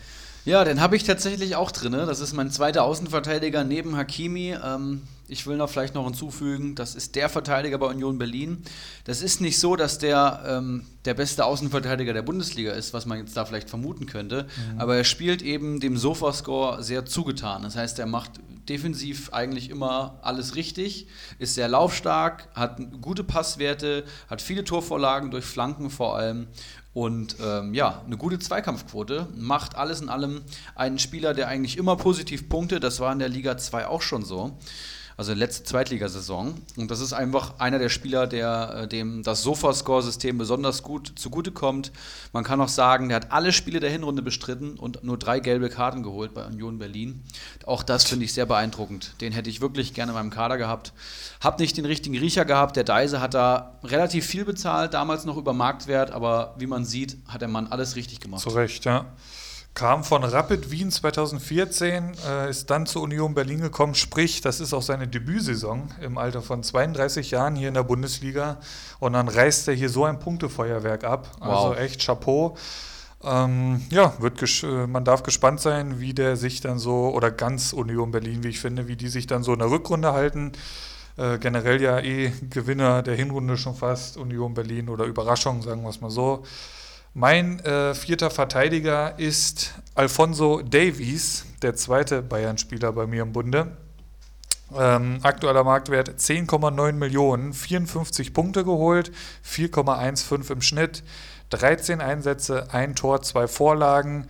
B: Ja, den habe ich tatsächlich auch drin. Das ist mein zweiter Außenverteidiger neben Hakimi. Ähm, ich will noch vielleicht noch hinzufügen, das ist der Verteidiger bei Union Berlin. Das ist nicht so, dass der ähm, der beste Außenverteidiger der Bundesliga ist, was man jetzt da vielleicht vermuten könnte. Mhm. Aber er spielt eben dem Sofascore sehr zugetan. Das heißt, er macht defensiv eigentlich immer alles richtig, ist sehr laufstark, hat gute Passwerte, hat viele Torvorlagen durch Flanken vor allem und ähm, ja, eine gute Zweikampfquote, macht alles in allem einen Spieler, der eigentlich immer positiv punktet. Das war in der Liga 2 auch schon so also letzte Zweitligasaison. Und das ist einfach einer der Spieler, der, äh, dem das Sofascore-System besonders gut zugutekommt. Man kann auch sagen, der hat alle Spiele der Hinrunde bestritten und nur drei gelbe Karten geholt bei Union Berlin. Auch das finde ich sehr beeindruckend. Den hätte ich wirklich gerne in meinem Kader gehabt. Hab nicht den richtigen Riecher gehabt. Der Deise hat da relativ viel bezahlt, damals noch über Marktwert, aber wie man sieht, hat der Mann alles richtig gemacht.
A: Zu Recht, ja. Kam von Rapid Wien 2014, äh, ist dann zur Union Berlin gekommen, sprich, das ist auch seine Debütsaison im Alter von 32 Jahren hier in der Bundesliga. Und dann reißt er hier so ein Punktefeuerwerk ab. Also wow. Also echt Chapeau. Ähm, ja, wird äh, man darf gespannt sein, wie der sich dann so, oder ganz Union Berlin, wie ich finde, wie die sich dann so in der Rückrunde halten. Äh, generell ja eh Gewinner der Hinrunde schon fast, Union Berlin oder Überraschung, sagen wir es mal so. Mein äh, vierter Verteidiger ist Alfonso Davies, der zweite Bayern-Spieler bei mir im Bunde. Ähm, aktueller Marktwert 10,9 Millionen, 54 Punkte geholt, 4,15 im Schnitt, 13 Einsätze, ein Tor, zwei Vorlagen.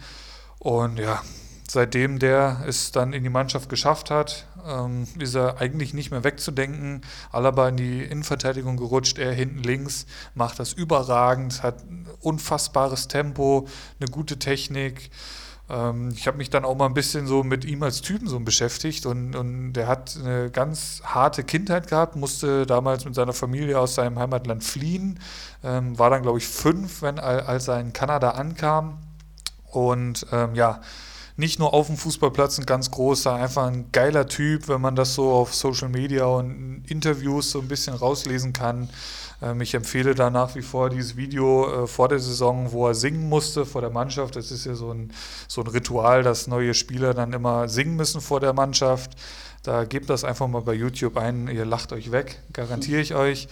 A: Und ja, seitdem der es dann in die Mannschaft geschafft hat, ähm, ist er eigentlich nicht mehr wegzudenken. Alaba in die Innenverteidigung gerutscht, er hinten links, macht das überragend, hat unfassbares Tempo, eine gute Technik. Ähm, ich habe mich dann auch mal ein bisschen so mit ihm als Typen so beschäftigt und, und der hat eine ganz harte Kindheit gehabt, musste damals mit seiner Familie aus seinem Heimatland fliehen, ähm, war dann glaube ich fünf, wenn, als er in Kanada ankam und ähm, ja, nicht nur auf dem Fußballplatz ein ganz großer, einfach ein geiler Typ, wenn man das so auf Social Media und Interviews so ein bisschen rauslesen kann. Ähm, ich empfehle da nach wie vor dieses Video äh, vor der Saison, wo er singen musste vor der Mannschaft. Das ist ja so ein, so ein Ritual, dass neue Spieler dann immer singen müssen vor der Mannschaft. Da gebt das einfach mal bei YouTube ein, ihr lacht euch weg, garantiere ich euch.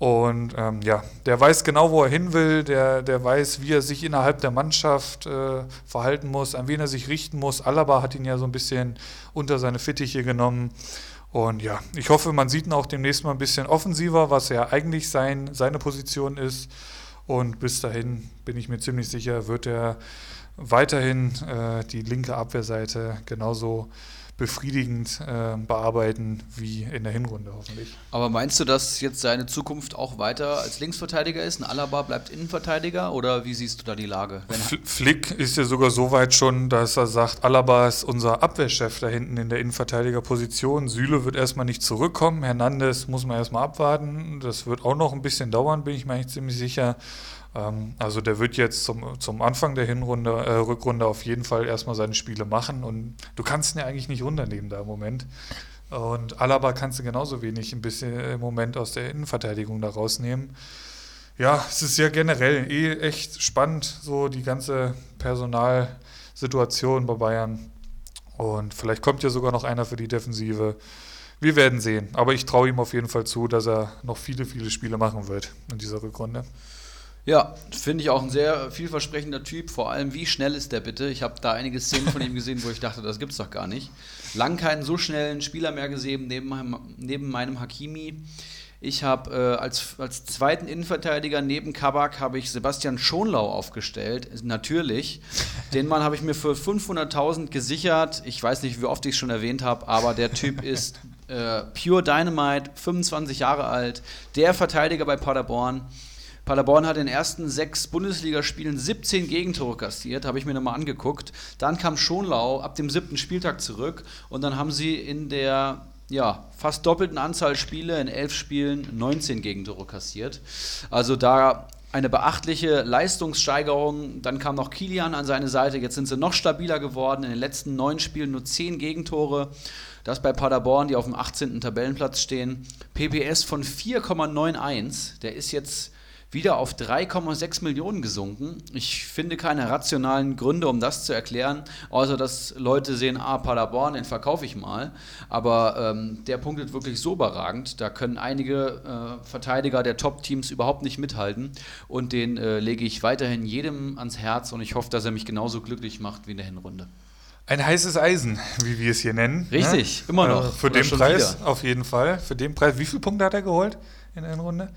A: Und ähm, ja, der weiß genau, wo er hin will, der, der weiß, wie er sich innerhalb der Mannschaft äh, verhalten muss, an wen er sich richten muss. Alaba hat ihn ja so ein bisschen unter seine Fittiche genommen. Und ja, ich hoffe, man sieht ihn auch demnächst mal ein bisschen offensiver, was ja eigentlich sein, seine Position ist. Und bis dahin bin ich mir ziemlich sicher, wird er weiterhin äh, die linke Abwehrseite genauso befriedigend äh, bearbeiten wie in der Hinrunde hoffentlich.
B: Aber meinst du, dass jetzt seine Zukunft auch weiter als Linksverteidiger ist? Ein Alaba bleibt Innenverteidiger oder wie siehst du da die Lage?
A: Flick ist ja sogar so weit schon, dass er sagt, Alaba ist unser Abwehrchef da hinten in der Innenverteidigerposition. Süle wird erstmal nicht zurückkommen. Hernandez muss man erstmal abwarten. Das wird auch noch ein bisschen dauern, bin ich mir eigentlich ziemlich sicher. Ähm, also der wird jetzt zum, zum Anfang der Hinrunde, äh, Rückrunde auf jeden Fall erstmal seine Spiele machen und du kannst ihn ja eigentlich nicht runternehmen da im Moment. Und Alaba kannst du genauso wenig ein bisschen im Moment aus der Innenverteidigung da rausnehmen. Ja, es ist ja generell eh echt spannend, so die ganze Personalsituation bei Bayern. Und vielleicht kommt ja sogar noch einer für die Defensive. Wir werden sehen. Aber ich traue ihm auf jeden Fall zu, dass er noch viele, viele Spiele machen wird in dieser Rückrunde.
B: Ja, finde ich auch ein sehr vielversprechender Typ. Vor allem, wie schnell ist der bitte? Ich habe da einige Szenen von ihm gesehen, wo ich dachte, das gibt's doch gar nicht. Lang keinen so schnellen Spieler mehr gesehen neben meinem, neben meinem Hakimi. Ich habe äh, als, als zweiten Innenverteidiger neben Kabak habe ich Sebastian Schonlau aufgestellt, natürlich. Den Mann habe ich mir für 500.000 gesichert. Ich weiß nicht, wie oft ich es schon erwähnt habe, aber der Typ ist äh, Pure Dynamite, 25 Jahre alt, der Verteidiger bei Paderborn. Paderborn hat in den ersten sechs Bundesligaspielen 17 Gegentore kassiert, habe ich mir nochmal angeguckt. Dann kam Schonlau ab dem siebten Spieltag zurück und dann haben sie in der ja, fast doppelten Anzahl Spiele in elf Spielen 19 Gegentore kassiert. Also da eine beachtliche Leistungssteigerung. Dann kam noch Kilian an seine Seite. Jetzt sind sie noch stabiler geworden. In den letzten neun Spielen nur zehn Gegentore. Das bei Paderborn, die auf dem 18. Tabellenplatz stehen. PPS von 4,91. Der ist jetzt wieder auf 3,6 Millionen gesunken. Ich finde keine rationalen Gründe, um das zu erklären, außer dass Leute sehen, ah, Paderborn, den verkaufe ich mal. Aber ähm, der punktet wirklich so überragend, da können einige äh, Verteidiger der Top-Teams überhaupt nicht mithalten. Und den äh, lege ich weiterhin jedem ans Herz und ich hoffe, dass er mich genauso glücklich macht wie in der Hinrunde.
A: Ein heißes Eisen, wie wir es hier nennen.
B: Ne? Richtig, ne? immer noch. Äh,
A: für den Preis wieder. auf jeden Fall. Für den Preis. Wie viele Punkte hat er geholt in der Hinrunde?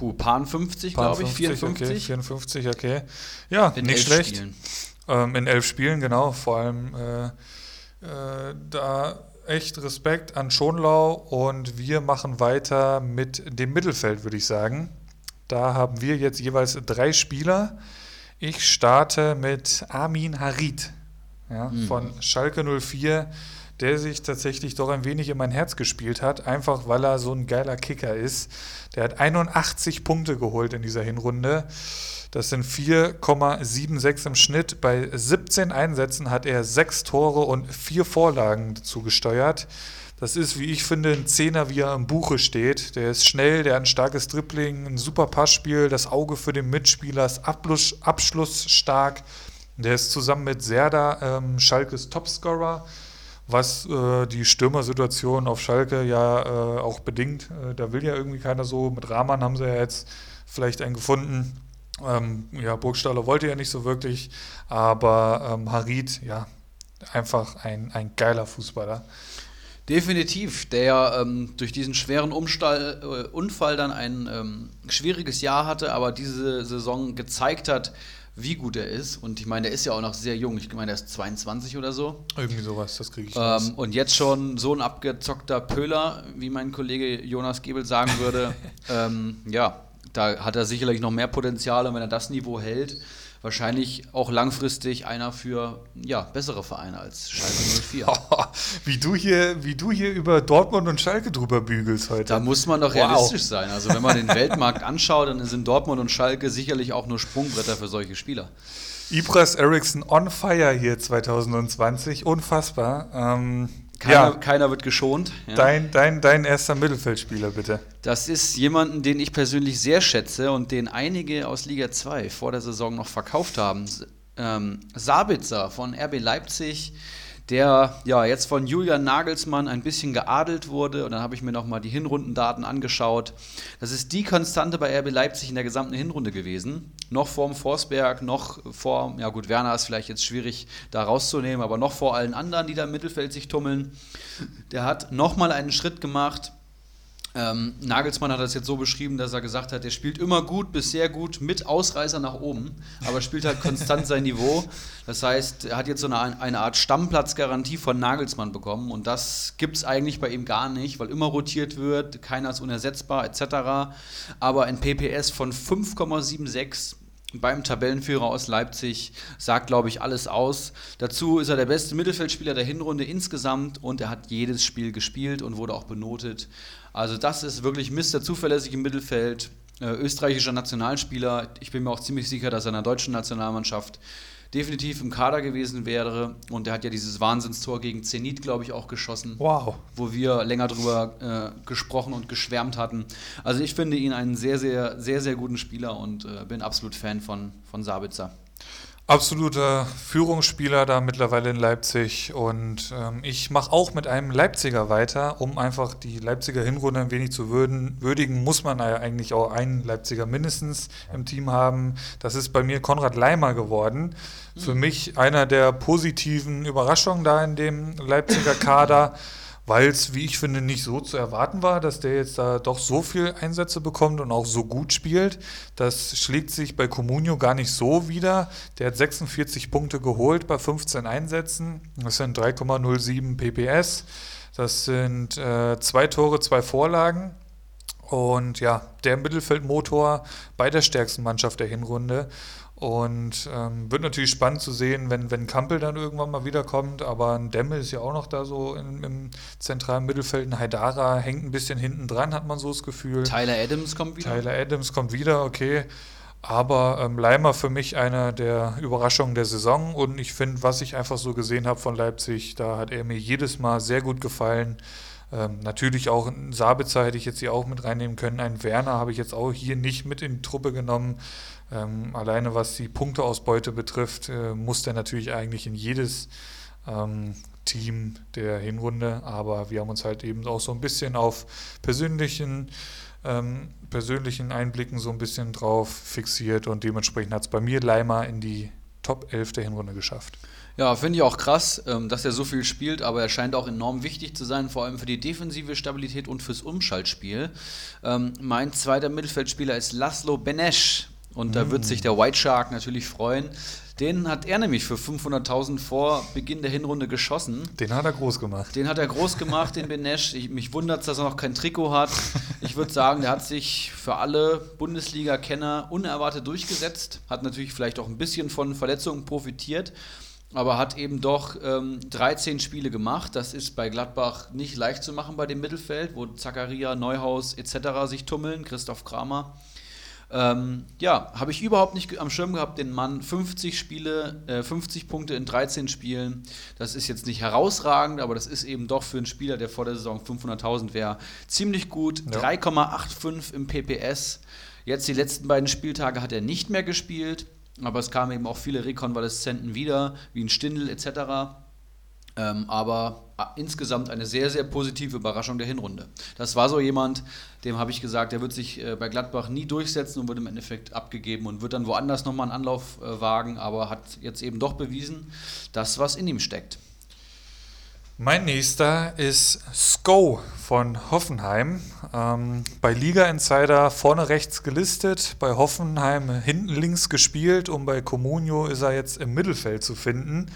B: Puh, Pan 50, glaube ich, 54.
A: Okay, 54, okay. Ja, in nicht schlecht. Ähm, in elf Spielen, genau. Vor allem äh, äh, da echt Respekt an Schonlau und wir machen weiter mit dem Mittelfeld, würde ich sagen. Da haben wir jetzt jeweils drei Spieler. Ich starte mit Armin Harit ja, mhm. von Schalke 04 der sich tatsächlich doch ein wenig in mein Herz gespielt hat, einfach weil er so ein geiler Kicker ist. Der hat 81 Punkte geholt in dieser Hinrunde. Das sind 4,76 im Schnitt. Bei 17 Einsätzen hat er sechs Tore und vier Vorlagen dazu gesteuert. Das ist, wie ich finde, ein Zehner, wie er im Buche steht. Der ist schnell, der hat ein starkes Dribbling, ein super Passspiel, das Auge für den Mitspieler, ist Abschluss, Abschluss stark. Der ist zusammen mit Serda ähm, Schalkes Topscorer was äh, die Stürmersituation auf Schalke ja äh, auch bedingt. Äh, da will ja irgendwie keiner so. Mit Rahman haben sie ja jetzt vielleicht einen gefunden. Ähm, ja, Burgstaller wollte ja nicht so wirklich, aber ähm, Harid, ja, einfach ein, ein geiler Fußballer.
B: Definitiv, der ähm, durch diesen schweren Umstall, äh, Unfall dann ein ähm, schwieriges Jahr hatte, aber diese Saison gezeigt hat, wie gut er ist. Und ich meine, der ist ja auch noch sehr jung. Ich meine, er ist 22 oder so.
A: Irgendwie sowas, das kriege ich
B: ähm, Und jetzt schon so ein abgezockter Pöhler, wie mein Kollege Jonas Gebel sagen würde. ähm, ja, da hat er sicherlich noch mehr Potenzial. Und wenn er das Niveau hält, wahrscheinlich auch langfristig einer für ja, bessere Vereine als Schalke 04.
A: wie, du hier, wie du hier über Dortmund und Schalke drüber bügelst heute.
B: Da muss man doch realistisch wow. sein. Also wenn man den Weltmarkt anschaut, dann sind Dortmund und Schalke sicherlich auch nur Sprungbretter für solche Spieler.
A: Ibras Eriksson on fire hier 2020, unfassbar. Ähm,
B: keiner, ja. keiner wird geschont.
A: Ja. Dein, dein, dein erster Mittelfeldspieler, bitte.
B: Das ist jemanden, den ich persönlich sehr schätze und den einige aus Liga 2 vor der Saison noch verkauft haben. Ähm, Sabitzer von RB Leipzig der ja jetzt von Julian Nagelsmann ein bisschen geadelt wurde. Und dann habe ich mir nochmal die Hinrundendaten angeschaut. Das ist die Konstante bei RB Leipzig in der gesamten Hinrunde gewesen. Noch vorm Forsberg, noch vor, ja gut, Werner ist vielleicht jetzt schwierig da rauszunehmen, aber noch vor allen anderen, die da im Mittelfeld sich tummeln. Der hat nochmal einen Schritt gemacht ähm, Nagelsmann hat das jetzt so beschrieben, dass er gesagt hat, er spielt immer gut bis sehr gut mit Ausreißer nach oben, aber spielt halt konstant sein Niveau. Das heißt, er hat jetzt so eine, eine Art Stammplatzgarantie von Nagelsmann bekommen und das gibt es eigentlich bei ihm gar nicht, weil immer rotiert wird, keiner ist unersetzbar etc. Aber ein PPS von 5,76 beim Tabellenführer aus Leipzig sagt, glaube ich, alles aus. Dazu ist er der beste Mittelfeldspieler der Hinrunde insgesamt und er hat jedes Spiel gespielt und wurde auch benotet. Also das ist wirklich Mr. zuverlässig im Mittelfeld, äh, österreichischer Nationalspieler. Ich bin mir auch ziemlich sicher, dass er in der deutschen Nationalmannschaft definitiv im Kader gewesen wäre. Und er hat ja dieses Wahnsinnstor gegen Zenit, glaube ich, auch geschossen.
A: Wow.
B: Wo wir länger drüber äh, gesprochen und geschwärmt hatten. Also ich finde ihn einen sehr, sehr, sehr, sehr guten Spieler und äh, bin absolut Fan von, von Sabitzer.
A: Absoluter Führungsspieler da mittlerweile in Leipzig und ähm, ich mache auch mit einem Leipziger weiter, um einfach die Leipziger Hinrunde ein wenig zu würden, würdigen, muss man ja eigentlich auch einen Leipziger mindestens im Team haben. Das ist bei mir Konrad Leimer geworden. Für mhm. mich einer der positiven Überraschungen da in dem Leipziger Kader weil es, wie ich finde, nicht so zu erwarten war, dass der jetzt da doch so viel Einsätze bekommt und auch so gut spielt. Das schlägt sich bei Comunio gar nicht so wieder. Der hat 46 Punkte geholt bei 15 Einsätzen. Das sind 3,07 PPS. Das sind äh, zwei Tore, zwei Vorlagen. Und ja, der Mittelfeldmotor bei der stärksten Mannschaft der Hinrunde. Und ähm, wird natürlich spannend zu sehen, wenn, wenn Kampel dann irgendwann mal wiederkommt. Aber ein Demme ist ja auch noch da so in, im zentralen Mittelfeld. Ein Haidara hängt ein bisschen hinten dran, hat man so das Gefühl.
B: Tyler Adams kommt wieder.
A: Tyler Adams kommt wieder, okay. Aber ähm, Leimer für mich einer der Überraschungen der Saison. Und ich finde, was ich einfach so gesehen habe von Leipzig, da hat er mir jedes Mal sehr gut gefallen. Ähm, natürlich auch einen Sabitzer hätte ich jetzt hier auch mit reinnehmen können. Einen Werner habe ich jetzt auch hier nicht mit in die Truppe genommen. Ähm, alleine was die Punkteausbeute betrifft, äh, muss der natürlich eigentlich in jedes ähm, Team der Hinrunde. Aber wir haben uns halt eben auch so ein bisschen auf persönlichen, ähm, persönlichen Einblicken so ein bisschen drauf fixiert und dementsprechend hat es bei mir Leimer in die Top 11 der Hinrunde geschafft.
B: Ja, finde ich auch krass, ähm, dass er so viel spielt, aber er scheint auch enorm wichtig zu sein, vor allem für die defensive Stabilität und fürs Umschaltspiel. Ähm, mein zweiter Mittelfeldspieler ist Laszlo Benesch. Und da wird sich der White Shark natürlich freuen. Den hat er nämlich für 500.000 vor Beginn der Hinrunde geschossen.
A: Den hat er groß gemacht.
B: Den hat er groß gemacht, den Benesch. Ich, mich wundert es, dass er noch kein Trikot hat. Ich würde sagen, der hat sich für alle Bundesliga-Kenner unerwartet durchgesetzt. Hat natürlich vielleicht auch ein bisschen von Verletzungen profitiert aber hat eben doch ähm, 13 Spiele gemacht. Das ist bei Gladbach nicht leicht zu machen bei dem Mittelfeld, wo Zakaria, Neuhaus etc. sich tummeln, Christoph Kramer. Ähm, ja, habe ich überhaupt nicht am Schirm gehabt, den Mann 50 Spiele, äh, 50 Punkte in 13 Spielen. Das ist jetzt nicht herausragend, aber das ist eben doch für einen Spieler, der vor der Saison 500.000 wäre, ziemlich gut. Ja. 3,85 im PPS. Jetzt die letzten beiden Spieltage hat er nicht mehr gespielt, aber es kamen eben auch viele Rekonvaleszenten wieder, wie ein Stindel etc. Ähm, aber insgesamt eine sehr, sehr positive Überraschung der Hinrunde. Das war so jemand, dem habe ich gesagt, der wird sich äh, bei Gladbach nie durchsetzen und wird im Endeffekt abgegeben und wird dann woanders nochmal einen Anlauf äh, wagen, aber hat jetzt eben doch bewiesen, dass was in ihm steckt.
A: Mein nächster ist Sko von Hoffenheim. Ähm, bei Liga Insider vorne rechts gelistet, bei Hoffenheim hinten links gespielt und bei Comunio ist er jetzt im Mittelfeld zu finden.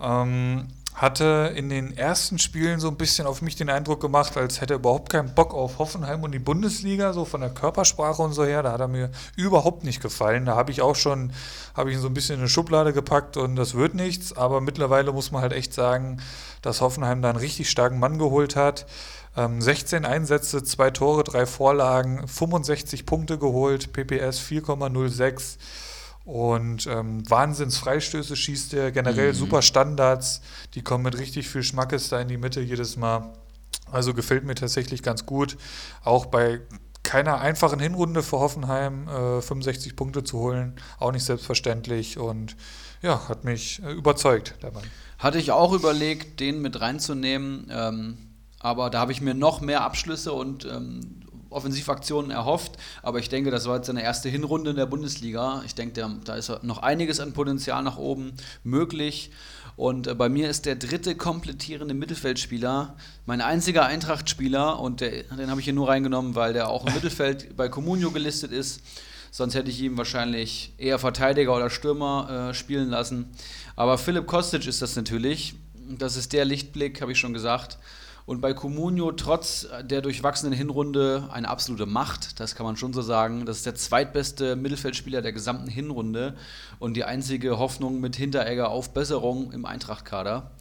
A: Ähm, hatte in den ersten Spielen so ein bisschen auf mich den Eindruck gemacht, als hätte er überhaupt keinen Bock auf Hoffenheim und die Bundesliga, so von der Körpersprache und so her. Da hat er mir überhaupt nicht gefallen. Da habe ich auch schon, habe ich ihn so ein bisschen in eine Schublade gepackt und das wird nichts. Aber mittlerweile muss man halt echt sagen, dass Hoffenheim da einen richtig starken Mann geholt hat. 16 ähm, Einsätze, zwei Tore, drei Vorlagen, 65 Punkte geholt, PPS 4,06. Und ähm, Wahnsinns-Freistöße schießt er, generell mhm. super Standards, die kommen mit richtig viel Schmackes da in die Mitte jedes Mal. Also gefällt mir tatsächlich ganz gut. Auch bei keiner einfachen Hinrunde für Hoffenheim äh, 65 Punkte zu holen, auch nicht selbstverständlich und ja, hat mich äh, überzeugt, der Mann.
B: Hatte ich auch überlegt, den mit reinzunehmen, ähm, aber da habe ich mir noch mehr Abschlüsse und ähm, Offensivaktionen erhofft. Aber ich denke, das war jetzt seine erste Hinrunde in der Bundesliga. Ich denke, da ist noch einiges an Potenzial nach oben möglich. Und äh, bei mir ist der dritte komplettierende Mittelfeldspieler mein einziger Eintracht-Spieler. Und der, den habe ich hier nur reingenommen, weil der auch im Mittelfeld bei Comunio gelistet ist. Sonst hätte ich ihn wahrscheinlich eher Verteidiger oder Stürmer äh, spielen lassen. Aber Philipp Kostic ist das natürlich. Das ist der Lichtblick, habe ich schon gesagt. Und bei Comunio trotz der durchwachsenen Hinrunde eine absolute Macht, das kann man schon so sagen. Das ist der zweitbeste Mittelfeldspieler der gesamten Hinrunde und die einzige Hoffnung mit Hinteregger auf Besserung im Eintrachtkader.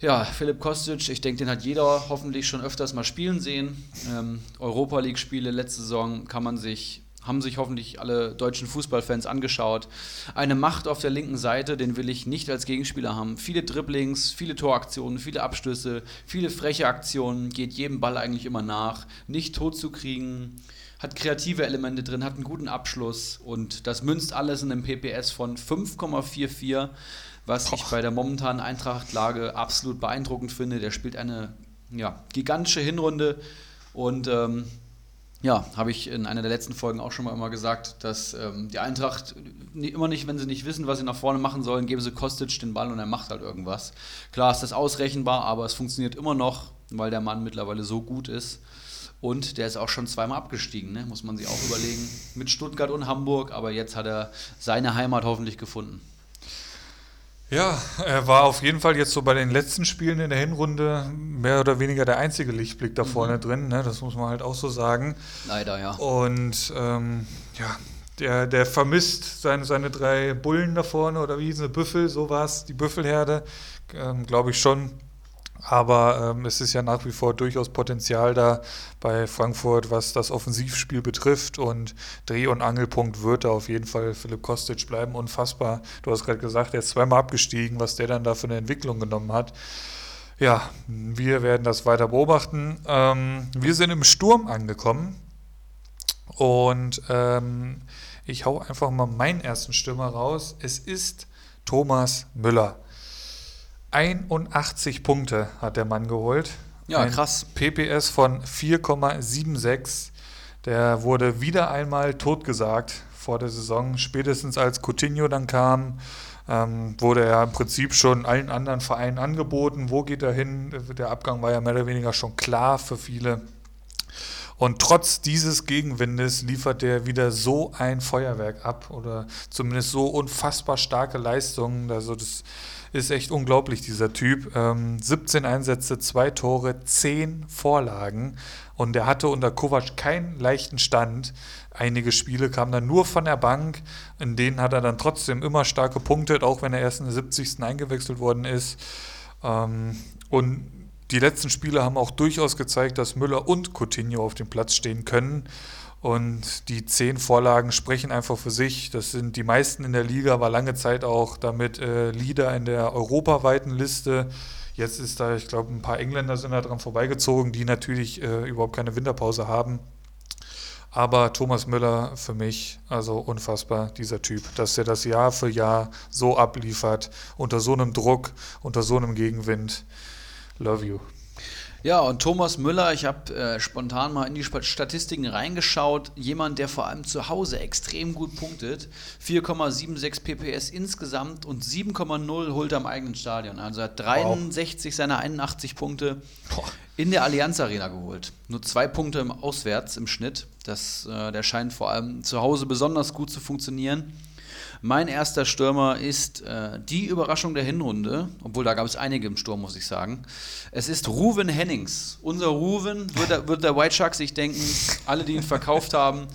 B: Ja, Philipp Kostic, ich denke, den hat jeder hoffentlich schon öfters mal spielen sehen. Ähm, Europa League-Spiele letzte Saison kann man sich haben sich hoffentlich alle deutschen Fußballfans angeschaut. Eine Macht auf der linken Seite, den will ich nicht als Gegenspieler haben. Viele Dribblings, viele Toraktionen, viele Abstöße, viele freche Aktionen, geht jedem Ball eigentlich immer nach, nicht tot zu kriegen, hat kreative Elemente drin, hat einen guten Abschluss und das münzt alles in einem PPS von 5,44, was ich bei der momentanen Eintrachtlage absolut beeindruckend finde. Der spielt eine ja, gigantische Hinrunde und ähm, ja, habe ich in einer der letzten Folgen auch schon mal immer gesagt, dass ähm, die Eintracht immer nicht, wenn sie nicht wissen, was sie nach vorne machen sollen, geben sie Kostic den Ball und er macht halt irgendwas. Klar ist das ausrechenbar, aber es funktioniert immer noch, weil der Mann mittlerweile so gut ist. Und der ist auch schon zweimal abgestiegen, ne? muss man sich auch überlegen. Mit Stuttgart und Hamburg, aber jetzt hat er seine Heimat hoffentlich gefunden.
A: Ja, er war auf jeden Fall jetzt so bei den letzten Spielen in der Hinrunde mehr oder weniger der einzige Lichtblick da vorne mhm. drin. Ne? Das muss man halt auch so sagen.
B: Leider, ja.
A: Und ähm, ja, der, der vermisst seine, seine drei Bullen da vorne oder wie hieß es, Büffel, so war es, die Büffelherde, ähm, glaube ich schon. Aber ähm, es ist ja nach wie vor durchaus Potenzial da bei Frankfurt, was das Offensivspiel betrifft. Und Dreh- und Angelpunkt wird da auf jeden Fall Philipp Kostic bleiben. Unfassbar. Du hast gerade gesagt, er ist zweimal abgestiegen, was der dann da für eine Entwicklung genommen hat. Ja, wir werden das weiter beobachten. Ähm, wir sind im Sturm angekommen. Und ähm, ich hau einfach mal meinen ersten Stürmer raus. Es ist Thomas Müller. 81 Punkte hat der Mann geholt.
B: Ja, Ein krass.
A: PPS von 4,76. Der wurde wieder einmal totgesagt vor der Saison. Spätestens als Coutinho dann kam, ähm, wurde er im Prinzip schon allen anderen Vereinen angeboten. Wo geht er hin? Der Abgang war ja mehr oder weniger schon klar für viele. Und trotz dieses Gegenwindes liefert er wieder so ein Feuerwerk ab oder zumindest so unfassbar starke Leistungen. Also das ist echt unglaublich, dieser Typ. Ähm, 17 Einsätze, zwei Tore, 10 Vorlagen. Und er hatte unter Kovac keinen leichten Stand. Einige Spiele kamen dann nur von der Bank. In denen hat er dann trotzdem immer stark gepunktet, auch wenn er erst in der 70. eingewechselt worden ist. Ähm, und die letzten Spiele haben auch durchaus gezeigt, dass Müller und Coutinho auf dem Platz stehen können. Und die zehn Vorlagen sprechen einfach für sich. Das sind die meisten in der Liga, war lange Zeit auch damit äh, Leader in der europaweiten Liste. Jetzt ist da, ich glaube, ein paar Engländer sind da dran vorbeigezogen, die natürlich äh, überhaupt keine Winterpause haben. Aber Thomas Müller für mich, also unfassbar, dieser Typ, dass er das Jahr für Jahr so abliefert, unter so einem Druck, unter so einem Gegenwind. Love you.
B: Ja, und Thomas Müller, ich habe äh, spontan mal in die Statistiken reingeschaut. Jemand, der vor allem zu Hause extrem gut punktet. 4,76 PPS insgesamt und 7,0 holt er im eigenen Stadion. Also er hat 63 wow. seiner 81 Punkte in der Allianz Arena geholt. Nur zwei Punkte im Auswärts im Schnitt. Das, äh, der scheint vor allem zu Hause besonders gut zu funktionieren. Mein erster Stürmer ist äh, die Überraschung der Hinrunde, obwohl da gab es einige im Sturm, muss ich sagen. Es ist Ruven Hennings. Unser Ruven, wird der, wird der White Shark sich denken, alle, die ihn verkauft haben,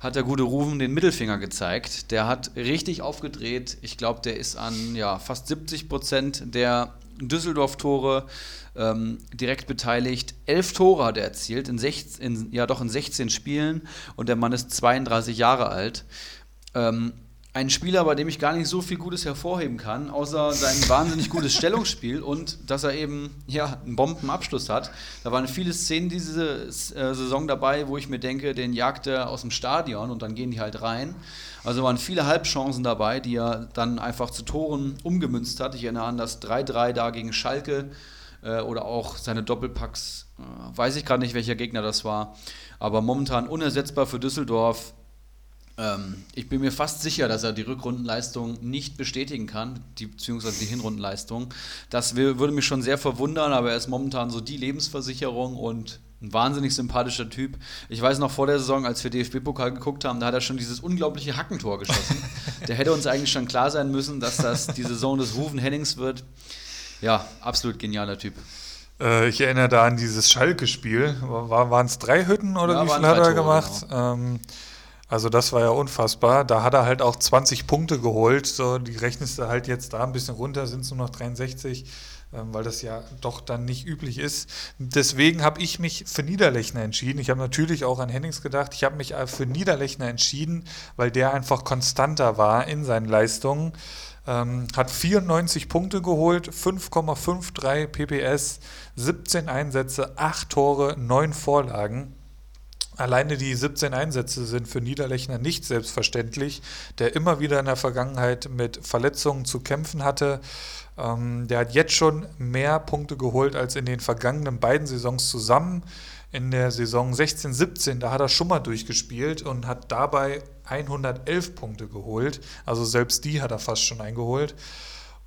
B: hat der gute Ruven den Mittelfinger gezeigt. Der hat richtig aufgedreht. Ich glaube, der ist an ja, fast 70 Prozent der Düsseldorf-Tore ähm, direkt beteiligt. Elf Tore hat er erzielt, in, 16, in, ja, doch in 16 Spielen und der Mann ist 32 Jahre alt. Ähm, ein Spieler, bei dem ich gar nicht so viel Gutes hervorheben kann, außer sein wahnsinnig gutes Stellungsspiel und dass er eben ja, einen Bombenabschluss hat. Da waren viele Szenen diese äh, Saison dabei, wo ich mir denke, den jagt er aus dem Stadion und dann gehen die halt rein. Also waren viele Halbchancen dabei, die er dann einfach zu Toren umgemünzt hat. Ich erinnere an das 3-3 da gegen Schalke äh, oder auch seine Doppelpacks. Äh, weiß ich gerade nicht, welcher Gegner das war. Aber momentan unersetzbar für Düsseldorf ähm, ich bin mir fast sicher, dass er die Rückrundenleistung nicht bestätigen kann, die, beziehungsweise die Hinrundenleistung. Das würde mich schon sehr verwundern, aber er ist momentan so die Lebensversicherung und ein wahnsinnig sympathischer Typ. Ich weiß noch vor der Saison, als wir DFB-Pokal geguckt haben, da hat er schon dieses unglaubliche Hackentor geschossen. der hätte uns eigentlich schon klar sein müssen, dass das die Saison des Rufen Hennings wird. Ja, absolut genialer Typ.
A: Äh, ich erinnere da an dieses Schalke-Spiel. War, Waren es drei Hütten oder ja, wie viel hat er gemacht? Genau. Ähm, also das war ja unfassbar. Da hat er halt auch 20 Punkte geholt. So, die rechnest du halt jetzt da ein bisschen runter, sind es nur noch 63. ähm, weil das ja doch dann nicht üblich ist. Deswegen habe ich mich für Niederlechner entschieden. Ich habe natürlich auch an Hennings gedacht. Ich habe mich für Niederlechner entschieden, weil der einfach konstanter war in seinen Leistungen. Ähm, hat 94 Punkte geholt, 5,53 PPS, 17 Einsätze, 8 Tore, 9 Vorlagen. Alleine die 17 Einsätze sind für Niederlechner nicht selbstverständlich, der immer wieder in der Vergangenheit mit Verletzungen zu kämpfen hatte. Ähm, der hat jetzt schon mehr Punkte geholt als in den vergangenen beiden Saisons zusammen. In der Saison 16-17, da hat er schon mal durchgespielt und hat dabei 111 Punkte geholt. Also selbst die hat er fast schon eingeholt.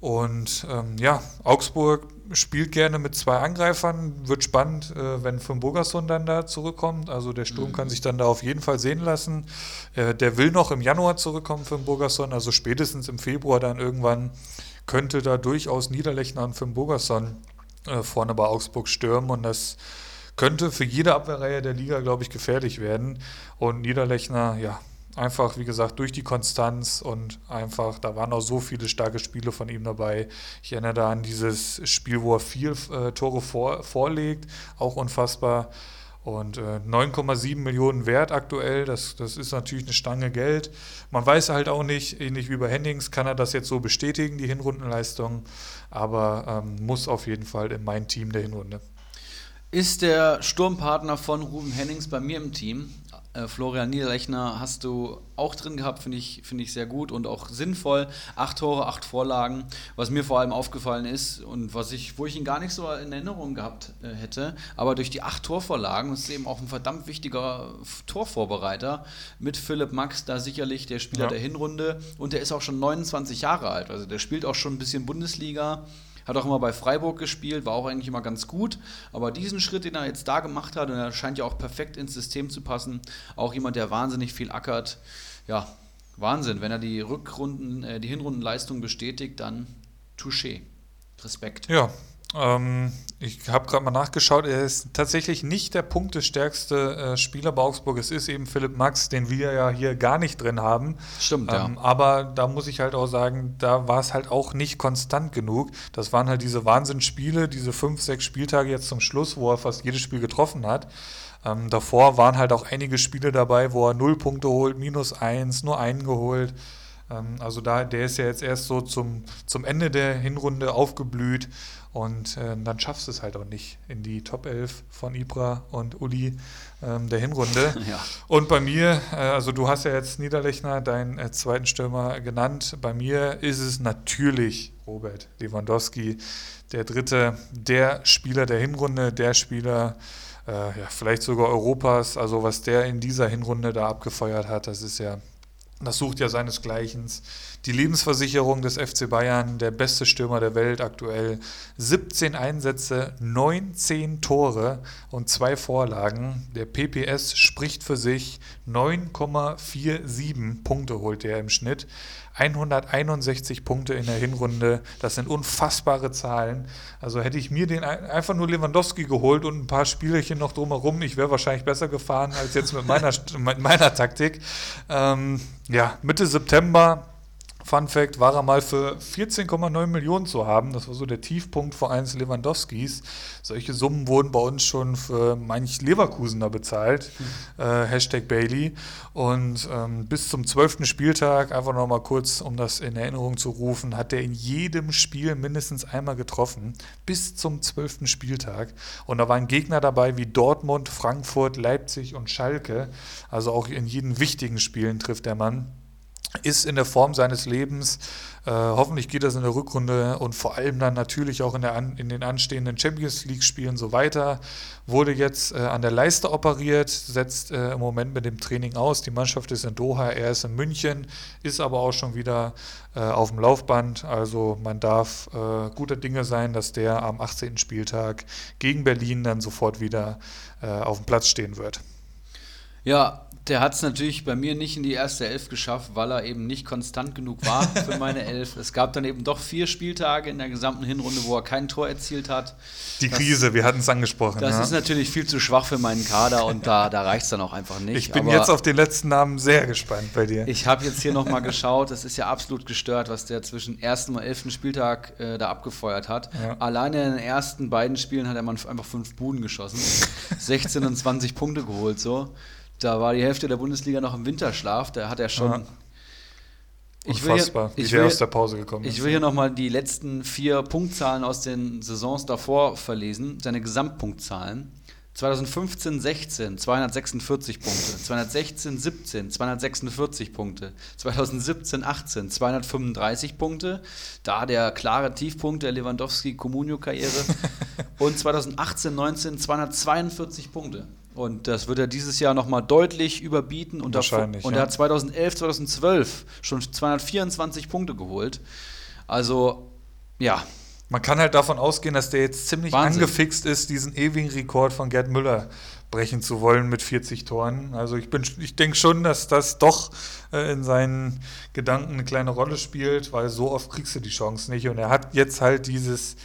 A: Und ähm, ja, Augsburg spielt gerne mit zwei Angreifern. Wird spannend, äh, wenn Finn Burgerson dann da zurückkommt. Also der Sturm mhm. kann sich dann da auf jeden Fall sehen lassen. Äh, der will noch im Januar zurückkommen, Finn Burgerson. Also spätestens im Februar dann irgendwann könnte da durchaus Niederlechner und Finn Burgerson äh, vorne bei Augsburg stürmen. Und das könnte für jede Abwehrreihe der Liga, glaube ich, gefährlich werden. Und Niederlechner, ja, Einfach, wie gesagt, durch die Konstanz und einfach, da waren auch so viele starke Spiele von ihm dabei. Ich erinnere da an dieses Spiel, wo er vier äh, Tore vor, vorlegt, auch unfassbar. Und äh, 9,7 Millionen wert aktuell, das, das ist natürlich eine Stange Geld. Man weiß halt auch nicht, ähnlich wie bei Hennings, kann er das jetzt so bestätigen, die Hinrundenleistung, aber ähm, muss auf jeden Fall in mein Team der Hinrunde.
B: Ist der Sturmpartner von Ruben Hennings bei mir im Team? Äh, Florian Niederlechner hast du auch drin gehabt, finde ich, find ich sehr gut und auch sinnvoll. Acht Tore, acht Vorlagen. Was mir vor allem aufgefallen ist und was ich, wo ich ihn gar nicht so in Erinnerung gehabt äh, hätte, aber durch die acht Torvorlagen ist eben auch ein verdammt wichtiger Torvorbereiter mit Philipp Max da sicherlich der Spieler ja. der Hinrunde und der ist auch schon 29 Jahre alt. Also der spielt auch schon ein bisschen Bundesliga. Hat auch immer bei Freiburg gespielt, war auch eigentlich immer ganz gut. Aber diesen Schritt, den er jetzt da gemacht hat, und er scheint ja auch perfekt ins System zu passen, auch jemand, der wahnsinnig viel ackert. Ja, Wahnsinn. Wenn er die Rückrunden, äh, die Hinrundenleistung bestätigt, dann touché. Respekt.
A: Ja, ähm, ich habe gerade mal nachgeschaut, er ist tatsächlich nicht der punktestärkste äh, Spieler bei Augsburg. Es ist eben Philipp Max, den wir ja hier gar nicht drin haben.
B: Stimmt, ähm,
A: ja. Aber da muss ich halt auch sagen, da war es halt auch nicht konstant genug. Das waren halt diese Wahnsinnsspiele, diese fünf, sechs Spieltage jetzt zum Schluss, wo er fast jedes Spiel getroffen hat. Ähm, davor waren halt auch einige Spiele dabei, wo er null Punkte holt, minus eins, nur einen geholt. Ähm, also da, der ist ja jetzt erst so zum, zum Ende der Hinrunde aufgeblüht und äh, dann schaffst du es halt auch nicht in die Top 11 von Ibra und Uli ähm, der Hinrunde. Ja. Und bei mir, äh, also du hast ja jetzt Niederlechner, deinen äh, zweiten Stürmer genannt. Bei mir ist es natürlich Robert Lewandowski, der dritte, der Spieler der Hinrunde, der Spieler, äh, ja, vielleicht sogar Europas. Also was der in dieser Hinrunde da abgefeuert hat, das ist ja das sucht ja seinesgleichen. Die Lebensversicherung des FC Bayern, der beste Stürmer der Welt aktuell. 17 Einsätze, 19 Tore und zwei Vorlagen. Der PPS spricht für sich. 9,47 Punkte holt er im Schnitt. 161 Punkte in der Hinrunde. Das sind unfassbare Zahlen. Also hätte ich mir den einfach nur Lewandowski geholt und ein paar Spielerchen noch drumherum, ich wäre wahrscheinlich besser gefahren als jetzt mit meiner, mit meiner Taktik. Ähm, ja, Mitte September Fun Fact, war er mal für 14,9 Millionen zu haben. Das war so der Tiefpunkt vor eines Lewandowskis. Solche Summen wurden bei uns schon für manch Leverkusener bezahlt. Mhm. Äh, Hashtag Bailey. Und ähm, bis zum zwölften Spieltag, einfach nochmal kurz, um das in Erinnerung zu rufen, hat er in jedem Spiel mindestens einmal getroffen. Bis zum zwölften Spieltag. Und da waren Gegner dabei wie Dortmund, Frankfurt, Leipzig und Schalke. Also auch in jeden wichtigen Spielen trifft der Mann ist in der Form seines Lebens. Äh, hoffentlich geht das in der Rückrunde und vor allem dann natürlich auch in, der an, in den anstehenden Champions League-Spielen so weiter. Wurde jetzt äh, an der Leiste operiert, setzt äh, im Moment mit dem Training aus. Die Mannschaft ist in Doha, er ist in München, ist aber auch schon wieder äh, auf dem Laufband. Also man darf äh, guter Dinge sein, dass der am 18. Spieltag gegen Berlin dann sofort wieder äh, auf dem Platz stehen wird.
B: Ja, Der hat es natürlich bei mir nicht in die erste Elf geschafft, weil er eben nicht konstant genug war für meine Elf. Es gab dann eben doch vier Spieltage in der gesamten Hinrunde, wo er kein Tor erzielt hat.
A: Die das, Krise, wir hatten es angesprochen.
B: Das ja. ist natürlich viel zu schwach für meinen Kader und da, da reicht es dann auch einfach nicht.
A: Ich bin Aber jetzt auf den letzten Namen sehr gespannt bei dir.
B: Ich habe jetzt hier nochmal geschaut, es ist ja absolut gestört, was der zwischen ersten und elften Spieltag äh, da abgefeuert hat. Ja. Alleine in den ersten beiden Spielen hat er einfach fünf Buden geschossen, 16 und 20 Punkte geholt so. Da war die Hälfte der Bundesliga noch im Winterschlaf. Da hat er schon. Ja.
A: Ich
B: will hier, ich wie will, aus der Pause gekommen ist. Ich will hier nochmal die letzten vier Punktzahlen aus den Saisons davor verlesen, seine Gesamtpunktzahlen. 2015, 16, 246 Punkte. 2016, 17, 246 Punkte. 2017, 18, 235 Punkte. Da der klare Tiefpunkt der Lewandowski-Comunio-Karriere. Und 2018, 19, 242 Punkte. Und das wird er dieses Jahr nochmal deutlich überbieten. Und,
A: Wahrscheinlich,
B: und er hat 2011, 2012 schon 224 Punkte geholt. Also, ja.
A: Man kann halt davon ausgehen, dass der jetzt ziemlich Wahnsinn. angefixt ist, diesen ewigen Rekord von Gerd Müller brechen zu wollen mit 40 Toren. Also ich, ich denke schon, dass das doch äh, in seinen Gedanken eine kleine Rolle spielt, weil so oft kriegst du die Chance nicht. Und er hat jetzt halt dieses,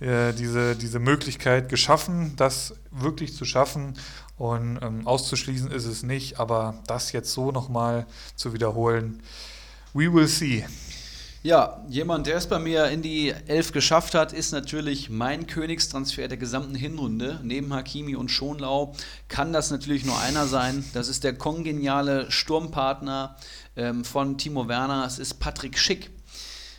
A: äh, diese, diese Möglichkeit geschaffen, das wirklich zu schaffen. Und ähm, auszuschließen ist es nicht, aber das jetzt so nochmal zu wiederholen, we will see.
B: Ja, jemand, der es bei mir in die Elf geschafft hat, ist natürlich mein Königstransfer der gesamten Hinrunde. Neben Hakimi und Schonlau kann das natürlich nur einer sein. Das ist der kongeniale Sturmpartner ähm, von Timo Werner. Es ist Patrick Schick.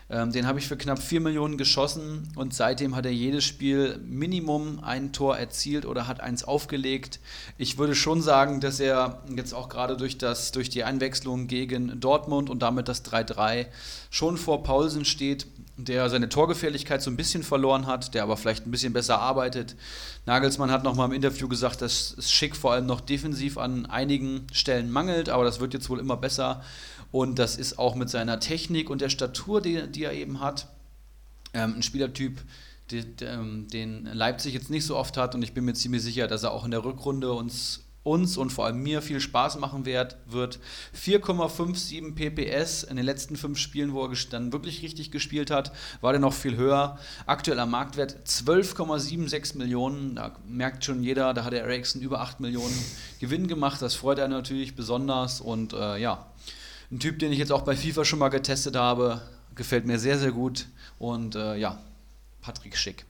B: Ähm, den habe ich für knapp 4 Millionen geschossen und seitdem hat er jedes Spiel Minimum ein Tor erzielt oder hat eins aufgelegt. Ich würde schon sagen, dass er jetzt auch gerade durch, durch die Einwechslung gegen Dortmund und damit das 3-3 schon vor Paulsen steht, der seine Torgefährlichkeit so ein bisschen verloren hat, der aber vielleicht ein bisschen besser arbeitet. Nagelsmann hat nochmal im Interview gesagt, dass es Schick vor allem noch defensiv an einigen Stellen mangelt, aber das wird jetzt wohl immer besser. Und das ist auch mit seiner Technik und der Statur, die, die er eben hat, ähm, ein Spielertyp, die, ähm, den Leipzig jetzt nicht so oft hat. Und ich bin mir ziemlich sicher, dass er auch in der Rückrunde uns uns und vor allem mir viel Spaß machen wird. 4,57 PPS in den letzten fünf Spielen, wo er dann wirklich richtig gespielt hat, war der noch viel höher. Aktueller Marktwert 12,76 Millionen. Da merkt schon jeder, da hat der Ericsson über 8 Millionen Gewinn gemacht. Das freut er natürlich besonders. Und äh, ja, ein Typ, den ich jetzt auch bei FIFA schon mal getestet habe. Gefällt mir sehr, sehr gut. Und äh, ja, Patrick Schick.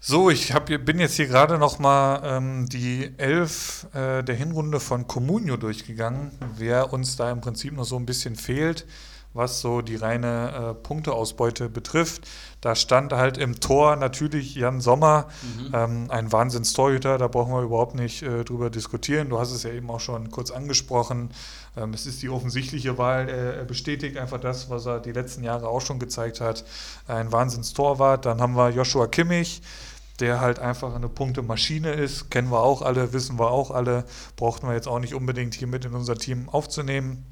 A: So, ich hab, bin jetzt hier gerade noch mal ähm, die Elf äh, der Hinrunde von Comunio durchgegangen, wer uns da im Prinzip noch so ein bisschen fehlt was so die reine äh, Punkteausbeute betrifft. Da stand halt im Tor natürlich Jan Sommer, mhm. ähm, ein Wahnsinnstorhüter, da brauchen wir überhaupt nicht äh, drüber diskutieren. Du hast es ja eben auch schon kurz angesprochen. Ähm, es ist die offensichtliche Wahl, er, er, bestätigt einfach das, was er die letzten Jahre auch schon gezeigt hat. Ein Wahnsinnstorwart. Dann haben wir Joshua Kimmich der halt einfach eine Punktemaschine ist, kennen wir auch alle, wissen wir auch alle, brauchten wir jetzt auch nicht unbedingt hier mit in unser Team aufzunehmen.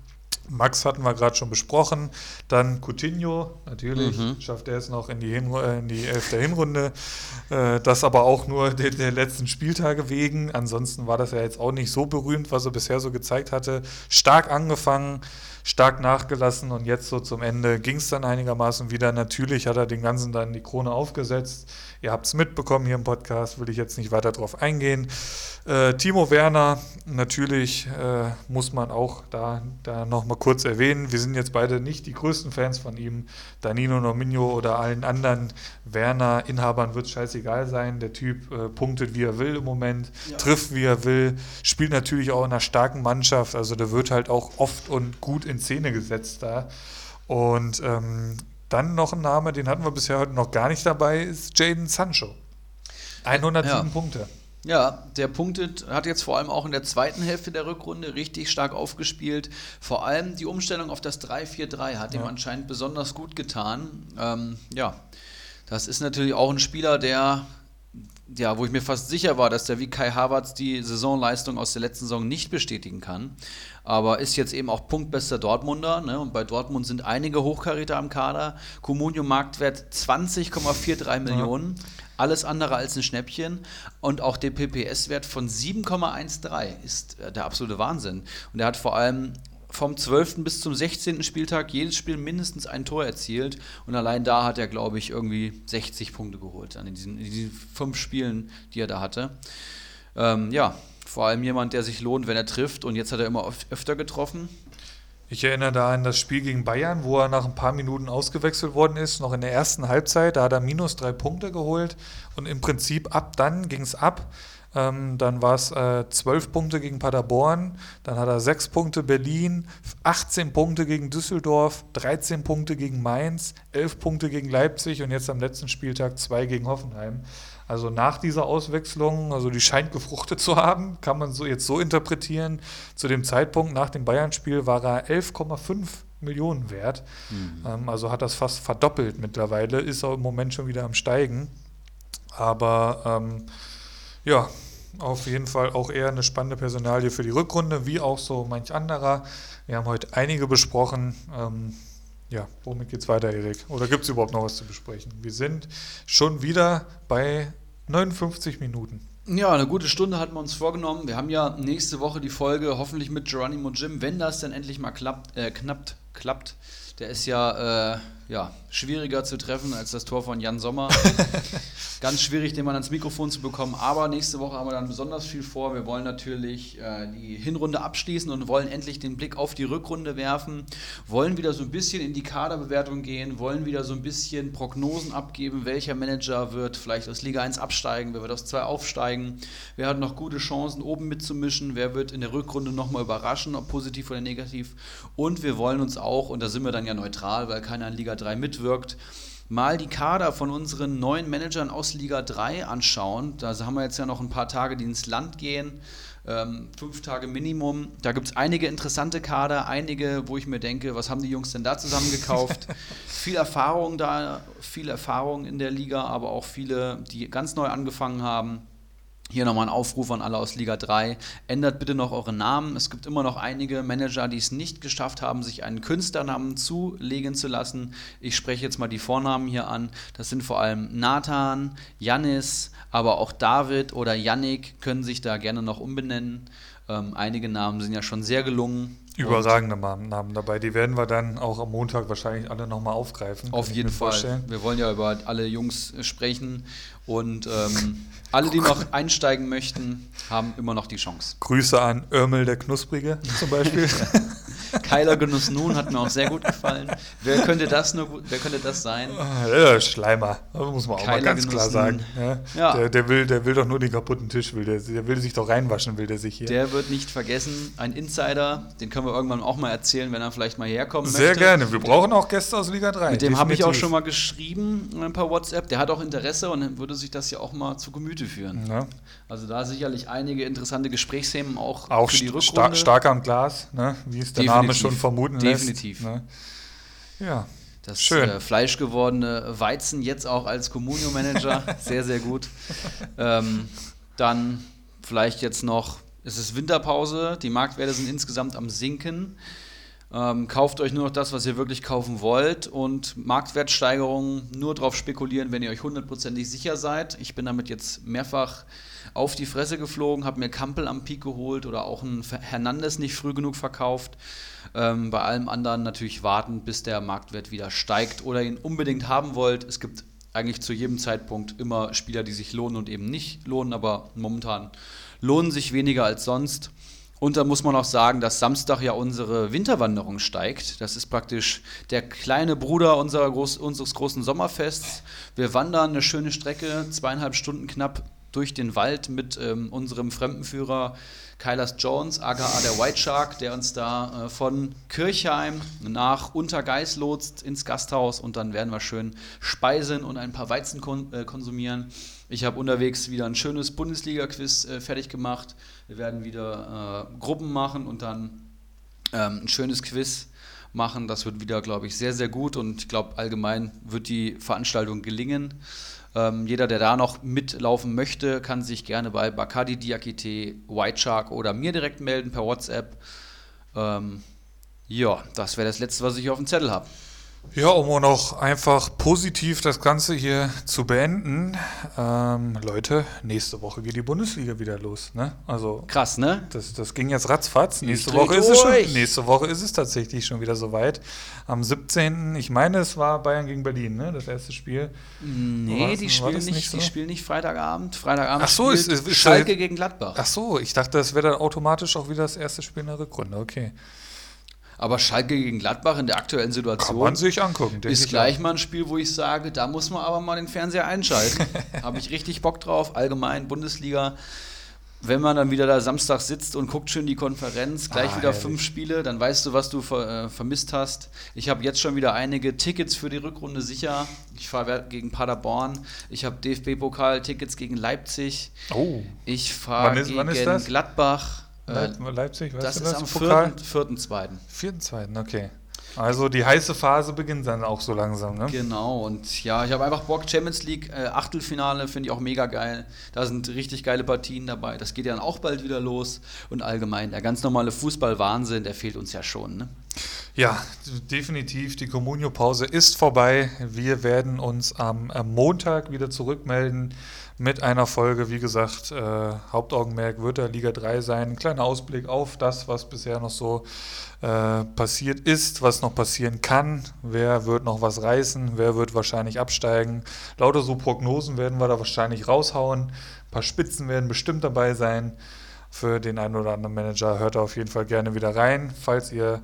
A: Max hatten wir gerade schon besprochen. Dann Coutinho, natürlich mhm. schafft er es noch in die, Hinru äh, in die Elf der Hinrunde. Äh, das aber auch nur der, der, letzten Spieltage wegen. Ansonsten war das ja jetzt auch nicht so berühmt, was er bisher so gezeigt hatte. Stark angefangen, stark nachgelassen und jetzt so zum Ende ging es dann einigermaßen wieder. Natürlich hat er den Ganzen dann die Krone aufgesetzt. Ihr habt es mitbekommen hier im Podcast, will ich jetzt nicht weiter drauf eingehen. Äh, Timo Werner, natürlich äh, muss man auch da, da nochmal kurz erwähnen. Wir sind jetzt beide nicht die größten Fans von ihm. Danilo Nominio oder allen anderen Werner-Inhabern wird scheißegal sein. Der Typ äh, punktet, wie er will im Moment, ja. trifft, wie er will, spielt natürlich auch in einer starken Mannschaft. Also der wird halt auch oft und gut in Szene gesetzt da. Und ähm, dann noch ein Name, den hatten wir bisher heute noch gar nicht dabei, ist Jaden Sancho. 107 ja. Punkte.
B: Ja, der punktet, hat jetzt vor allem auch in der zweiten Hälfte der Rückrunde richtig stark aufgespielt. Vor allem die Umstellung auf das 3-4-3 hat ja. ihm anscheinend besonders gut getan. Ähm, ja, das ist natürlich auch ein Spieler, der, ja, wo ich mir fast sicher war, dass der wie Kai Havertz die Saisonleistung aus der letzten Saison nicht bestätigen kann. Aber ist jetzt eben auch punktbester Dortmunder. Ne? Und bei Dortmund sind einige Hochkaräter am Kader. Comunio Marktwert 20,43 Millionen. Ja Alles andere als ein Schnäppchen. Und auch der PPS-Wert von 7,13 ist äh, der absolute Wahnsinn. Und er hat vor allem vom 12. bis zum 16. Spieltag jedes Spiel mindestens ein Tor erzielt. Und allein da hat er, glaube ich, irgendwie 60 Punkte geholt in diesen, diesen fünf Spielen, die er da hatte. Ähm, ja, vor allem jemand, der sich lohnt, wenn er trifft. Und jetzt hat er immer öfter getroffen.
A: Ich erinnere da an das Spiel gegen Bayern, wo er nach ein paar Minuten ausgewechselt worden ist, noch in der ersten Halbzeit. Da hat er minus drei Punkte geholt und im Prinzip ab dann ging es ab. Ähm, dann war es äh, 12 Punkte gegen Paderborn, dann hat er 6 Punkte Berlin, 18 Punkte gegen Düsseldorf, 13 Punkte gegen Mainz, 11 Punkte gegen Leipzig und jetzt am letzten Spieltag 2 gegen Hoffenheim. Also nach dieser Auswechslung, also die scheint gefruchtet zu haben, kann man so jetzt so interpretieren. Zu dem Zeitpunkt nach dem Bayern-Spiel war er 11,5 Millionen wert. Mhm. Ähm, also hat das fast verdoppelt mittlerweile, ist auch im Moment schon wieder am Steigen. Aber ähm, ja, auf jeden Fall auch eher eine spannende Personalie für die Rückrunde, wie auch so manch anderer. Wir haben heute einige besprochen. Ähm, ja, womit geht's weiter, Erik? Oder gibt es überhaupt noch was zu besprechen? Wir sind schon wieder bei 59 Minuten.
B: Ja, eine gute Stunde hatten wir uns vorgenommen. Wir haben ja nächste Woche die Folge hoffentlich mit Geronimo Jim, wenn das dann endlich mal klappt, äh, knappt, klappt. Der ist ja, äh, ja schwieriger zu treffen als das Tor von Jan Sommer. Ganz schwierig, den mal ans Mikrofon zu bekommen. Aber nächste Woche haben wir dann besonders viel vor. Wir wollen natürlich äh, die Hinrunde abschließen und wollen endlich den Blick auf die Rückrunde werfen. Wollen wieder so ein bisschen in die Kaderbewertung gehen. Wollen wieder so ein bisschen Prognosen abgeben. Welcher Manager wird vielleicht aus Liga 1 absteigen? Wer wird aus 2 aufsteigen? Wer hat noch gute Chancen, oben mitzumischen? Wer wird in der Rückrunde nochmal überraschen, ob positiv oder negativ? Und wir wollen uns auch, und da sind wir dann ja neutral, weil keiner in Liga 3 mitwirkt, mal die Kader von unseren neuen Managern aus Liga 3 anschauen. Da haben wir jetzt ja noch ein paar Tage, die ins Land gehen. Ähm, fünf Tage Minimum. Da gibt es einige interessante Kader, einige, wo ich mir denke, was haben die Jungs denn da zusammengekauft? viel Erfahrung da, viel Erfahrung in der Liga, aber auch viele, die ganz neu angefangen haben. Hier nochmal ein Aufruf an alle aus Liga 3. Ändert bitte noch eure Namen. Es gibt immer noch einige Manager, die es nicht geschafft haben, sich einen Künstlernamen zulegen zu lassen. Ich spreche jetzt mal die Vornamen hier an. Das sind vor allem Nathan, Janis, aber auch David oder Yannick können sich da gerne noch umbenennen. Ähm, einige Namen sind ja schon sehr gelungen.
A: Überragende Namen dabei. Die werden wir dann auch am Montag wahrscheinlich alle nochmal aufgreifen.
B: Auf jeden Fall. Vorstellen. Wir wollen ja über alle Jungs sprechen und ähm, alle, die noch einsteigen möchten, haben immer noch die Chance.
A: Grüße an Örmel der Knusprige zum Beispiel.
B: Keiler Genuss Nun hat mir auch sehr gut gefallen. Wer könnte das nur wer könnte das sein?
A: Ah, ja, Schleimer, das muss man auch Keiler mal ganz Genuss klar sagen. Ja, ja. Der, der, will, der will doch nur den kaputten Tisch, will der, der will sich doch reinwaschen, will der sich hier.
B: Der wird nicht vergessen, ein Insider, den können wir irgendwann auch mal erzählen, wenn er vielleicht mal herkommen
A: Sehr möchte. Sehr gerne, wir brauchen auch Gäste aus Liga 3.
B: Mit dem habe ich auch schon mal geschrieben, ein paar WhatsApp, der hat auch Interesse und würde sich das ja auch mal zu Gemüte führen. Ja. Also da sicherlich einige interessante Gesprächsthemen auch,
A: auch für die Rückrunde. Star stark am Glas, ne? wie es der Definitiv. Name schon vermuten
B: Definitiv.
A: lässt.
B: Definitiv. Ne? Ja. Das Schön. Äh, fleischgewordene Weizen jetzt auch als Communio-Manager. sehr, sehr gut. Ähm, dann vielleicht jetzt noch, es ist Winterpause, die Marktwerte sind insgesamt am Sinken. Ähm, kauft euch nur noch das, was ihr wirklich kaufen wollt und Marktwertsteigerungen nur darauf spekulieren, wenn ihr euch hundertprozentig sicher seid. Ich bin damit jetzt mehrfach auf die Fresse geflogen, habe mir Kampel am Peak geholt oder auch ein Hernandez nicht früh genug verkauft. Ähm, bei allem anderen natürlich warten, bis der Marktwert wieder steigt oder ihn unbedingt haben wollt. Es gibt eigentlich zu jedem Zeitpunkt immer Spieler, die sich lohnen und eben nicht lohnen, aber momentan lohnen sich weniger als sonst. Und da muss man auch sagen, dass Samstag ja unsere Winterwanderung steigt. Das ist praktisch der kleine Bruder unseres großen Sommerfests. Wir wandern eine schöne Strecke, zweieinhalb Stunden knapp durch den Wald mit ähm, unserem Fremdenführer Kailas Jones, aka der White Shark, der uns da äh, von Kirchheim nach Untergeis lotst ins Gasthaus und dann werden wir schön speisen und ein paar Weizen kon äh, konsumieren. Ich habe unterwegs wieder ein schönes Bundesliga-Quiz äh, fertig gemacht. Wir werden wieder äh, Gruppen machen und dann ähm, ein schönes Quiz machen. Das wird wieder, glaube ich, sehr, sehr gut und ich glaube, allgemein wird die Veranstaltung gelingen. Ähm, jeder, der da noch mitlaufen möchte, kann sich gerne bei Bacardi Diakite, White Shark oder mir direkt melden per WhatsApp. Ähm, ja, das wäre das Letzte, was ich auf dem Zettel habe.
A: Ja, um auch noch einfach positiv das Ganze hier zu beenden. Ähm, Leute, nächste Woche geht die Bundesliga wieder los. Ne? Also
B: Krass, ne?
A: das, das ging jetzt ratzfatz. Nächste Woche, ist es schon, nächste Woche ist es tatsächlich schon wieder soweit. Am 17. Ich meine, es war Bayern gegen Berlin, ne? das erste Spiel.
B: Nee,
A: War das-
B: die spielen nicht,
A: nicht so?
B: die spielen nicht Freitagabend. Freitagabend
A: Ach so,
B: spielt
A: ist- ist- ist
B: Schalke
A: halt-
B: gegen Gladbach.
A: Ach so, ich dachte, das wäre dann automatisch auch wieder das erste Spiel in der Rückrunde. Okay.
B: Aber Schalke gegen Gladbach in der aktuellen
A: Kann
B: Situation
A: man sich angucken.
B: ist
A: ich
B: gleich mal ein Spiel, wo ich sage, da muss man aber mal den Fernseher einschalten. Habe ich richtig Bock drauf. Allgemein Bundesliga. Wenn man dann wieder da Samstag sitzt und guckt schön die Konferenz, gleich
A: Ah,
B: wieder
A: herrlich.
B: fünf Spiele, dann weißt du, was du ver äh, vermisst hast. Ich habe jetzt schon wieder einige Tickets für die Rückrunde sicher. Ich fahre gegen Paderborn. Ich habe DFB-Pokal-Tickets gegen Leipzig.
A: Oh,
B: Ich fahre gegen
A: wann ist das?
B: Gladbach. Äh,
A: Leip Leipzig, weißt
B: das
A: du
B: ist
A: das?
B: am
A: Pokal?
B: 4.2. 4.2.
A: Vierten, zweiten, okay. Also die heiße Phase beginnt dann auch so langsam, ne?
B: Genau, und ja, ich habe einfach Bock. Champions League äh, Achtelfinale finde ich auch mega geil. Da sind richtig geile Partien dabei. Das geht ja dann auch bald wieder los. Und allgemein, der ganz normale Fußball-Wahnsinn, der fehlt uns ja schon. Ne?
A: Ja, definitiv. Die Communio-Pause ist vorbei. Wir werden uns am, am Montag wieder zurückmelden mit einer Folge. Wie gesagt, äh, Hauptaugenmerk wird da Liga 3 sein. Ein kleiner Ausblick auf das, was bisher noch so äh, passiert ist, was noch passieren kann. Wer wird noch was reißen? Wer wird wahrscheinlich absteigen? Lauter so Prognosen werden wir da wahrscheinlich raushauen. Ein paar Spitzen werden bestimmt dabei sein. Für den einen oder anderen Manager hört da auf jeden Fall gerne wieder rein. Falls ihr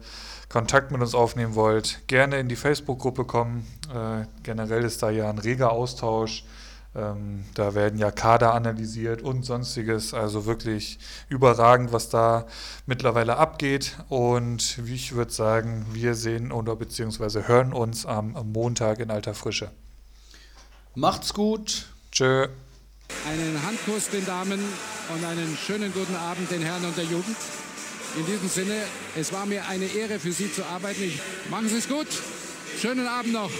A: Kontakt mit uns aufnehmen wollt, gerne in die Facebook-Gruppe kommen. Äh, generell ist da ja ein reger Austausch. Ähm, da werden ja Kader analysiert und sonstiges. Also wirklich überragend, was da mittlerweile abgeht. Und wie ich würde sagen, wir sehen oder beziehungsweise hören uns am, am Montag in alter Frische.
B: Macht's gut.
A: Tschö.
C: Einen Handkuss den Damen und einen schönen guten Abend den Herren und der Jugend. In diesem Sinne, es war mir eine Ehre für Sie zu arbeiten. Ich, machen Sie es gut. Schönen Abend noch.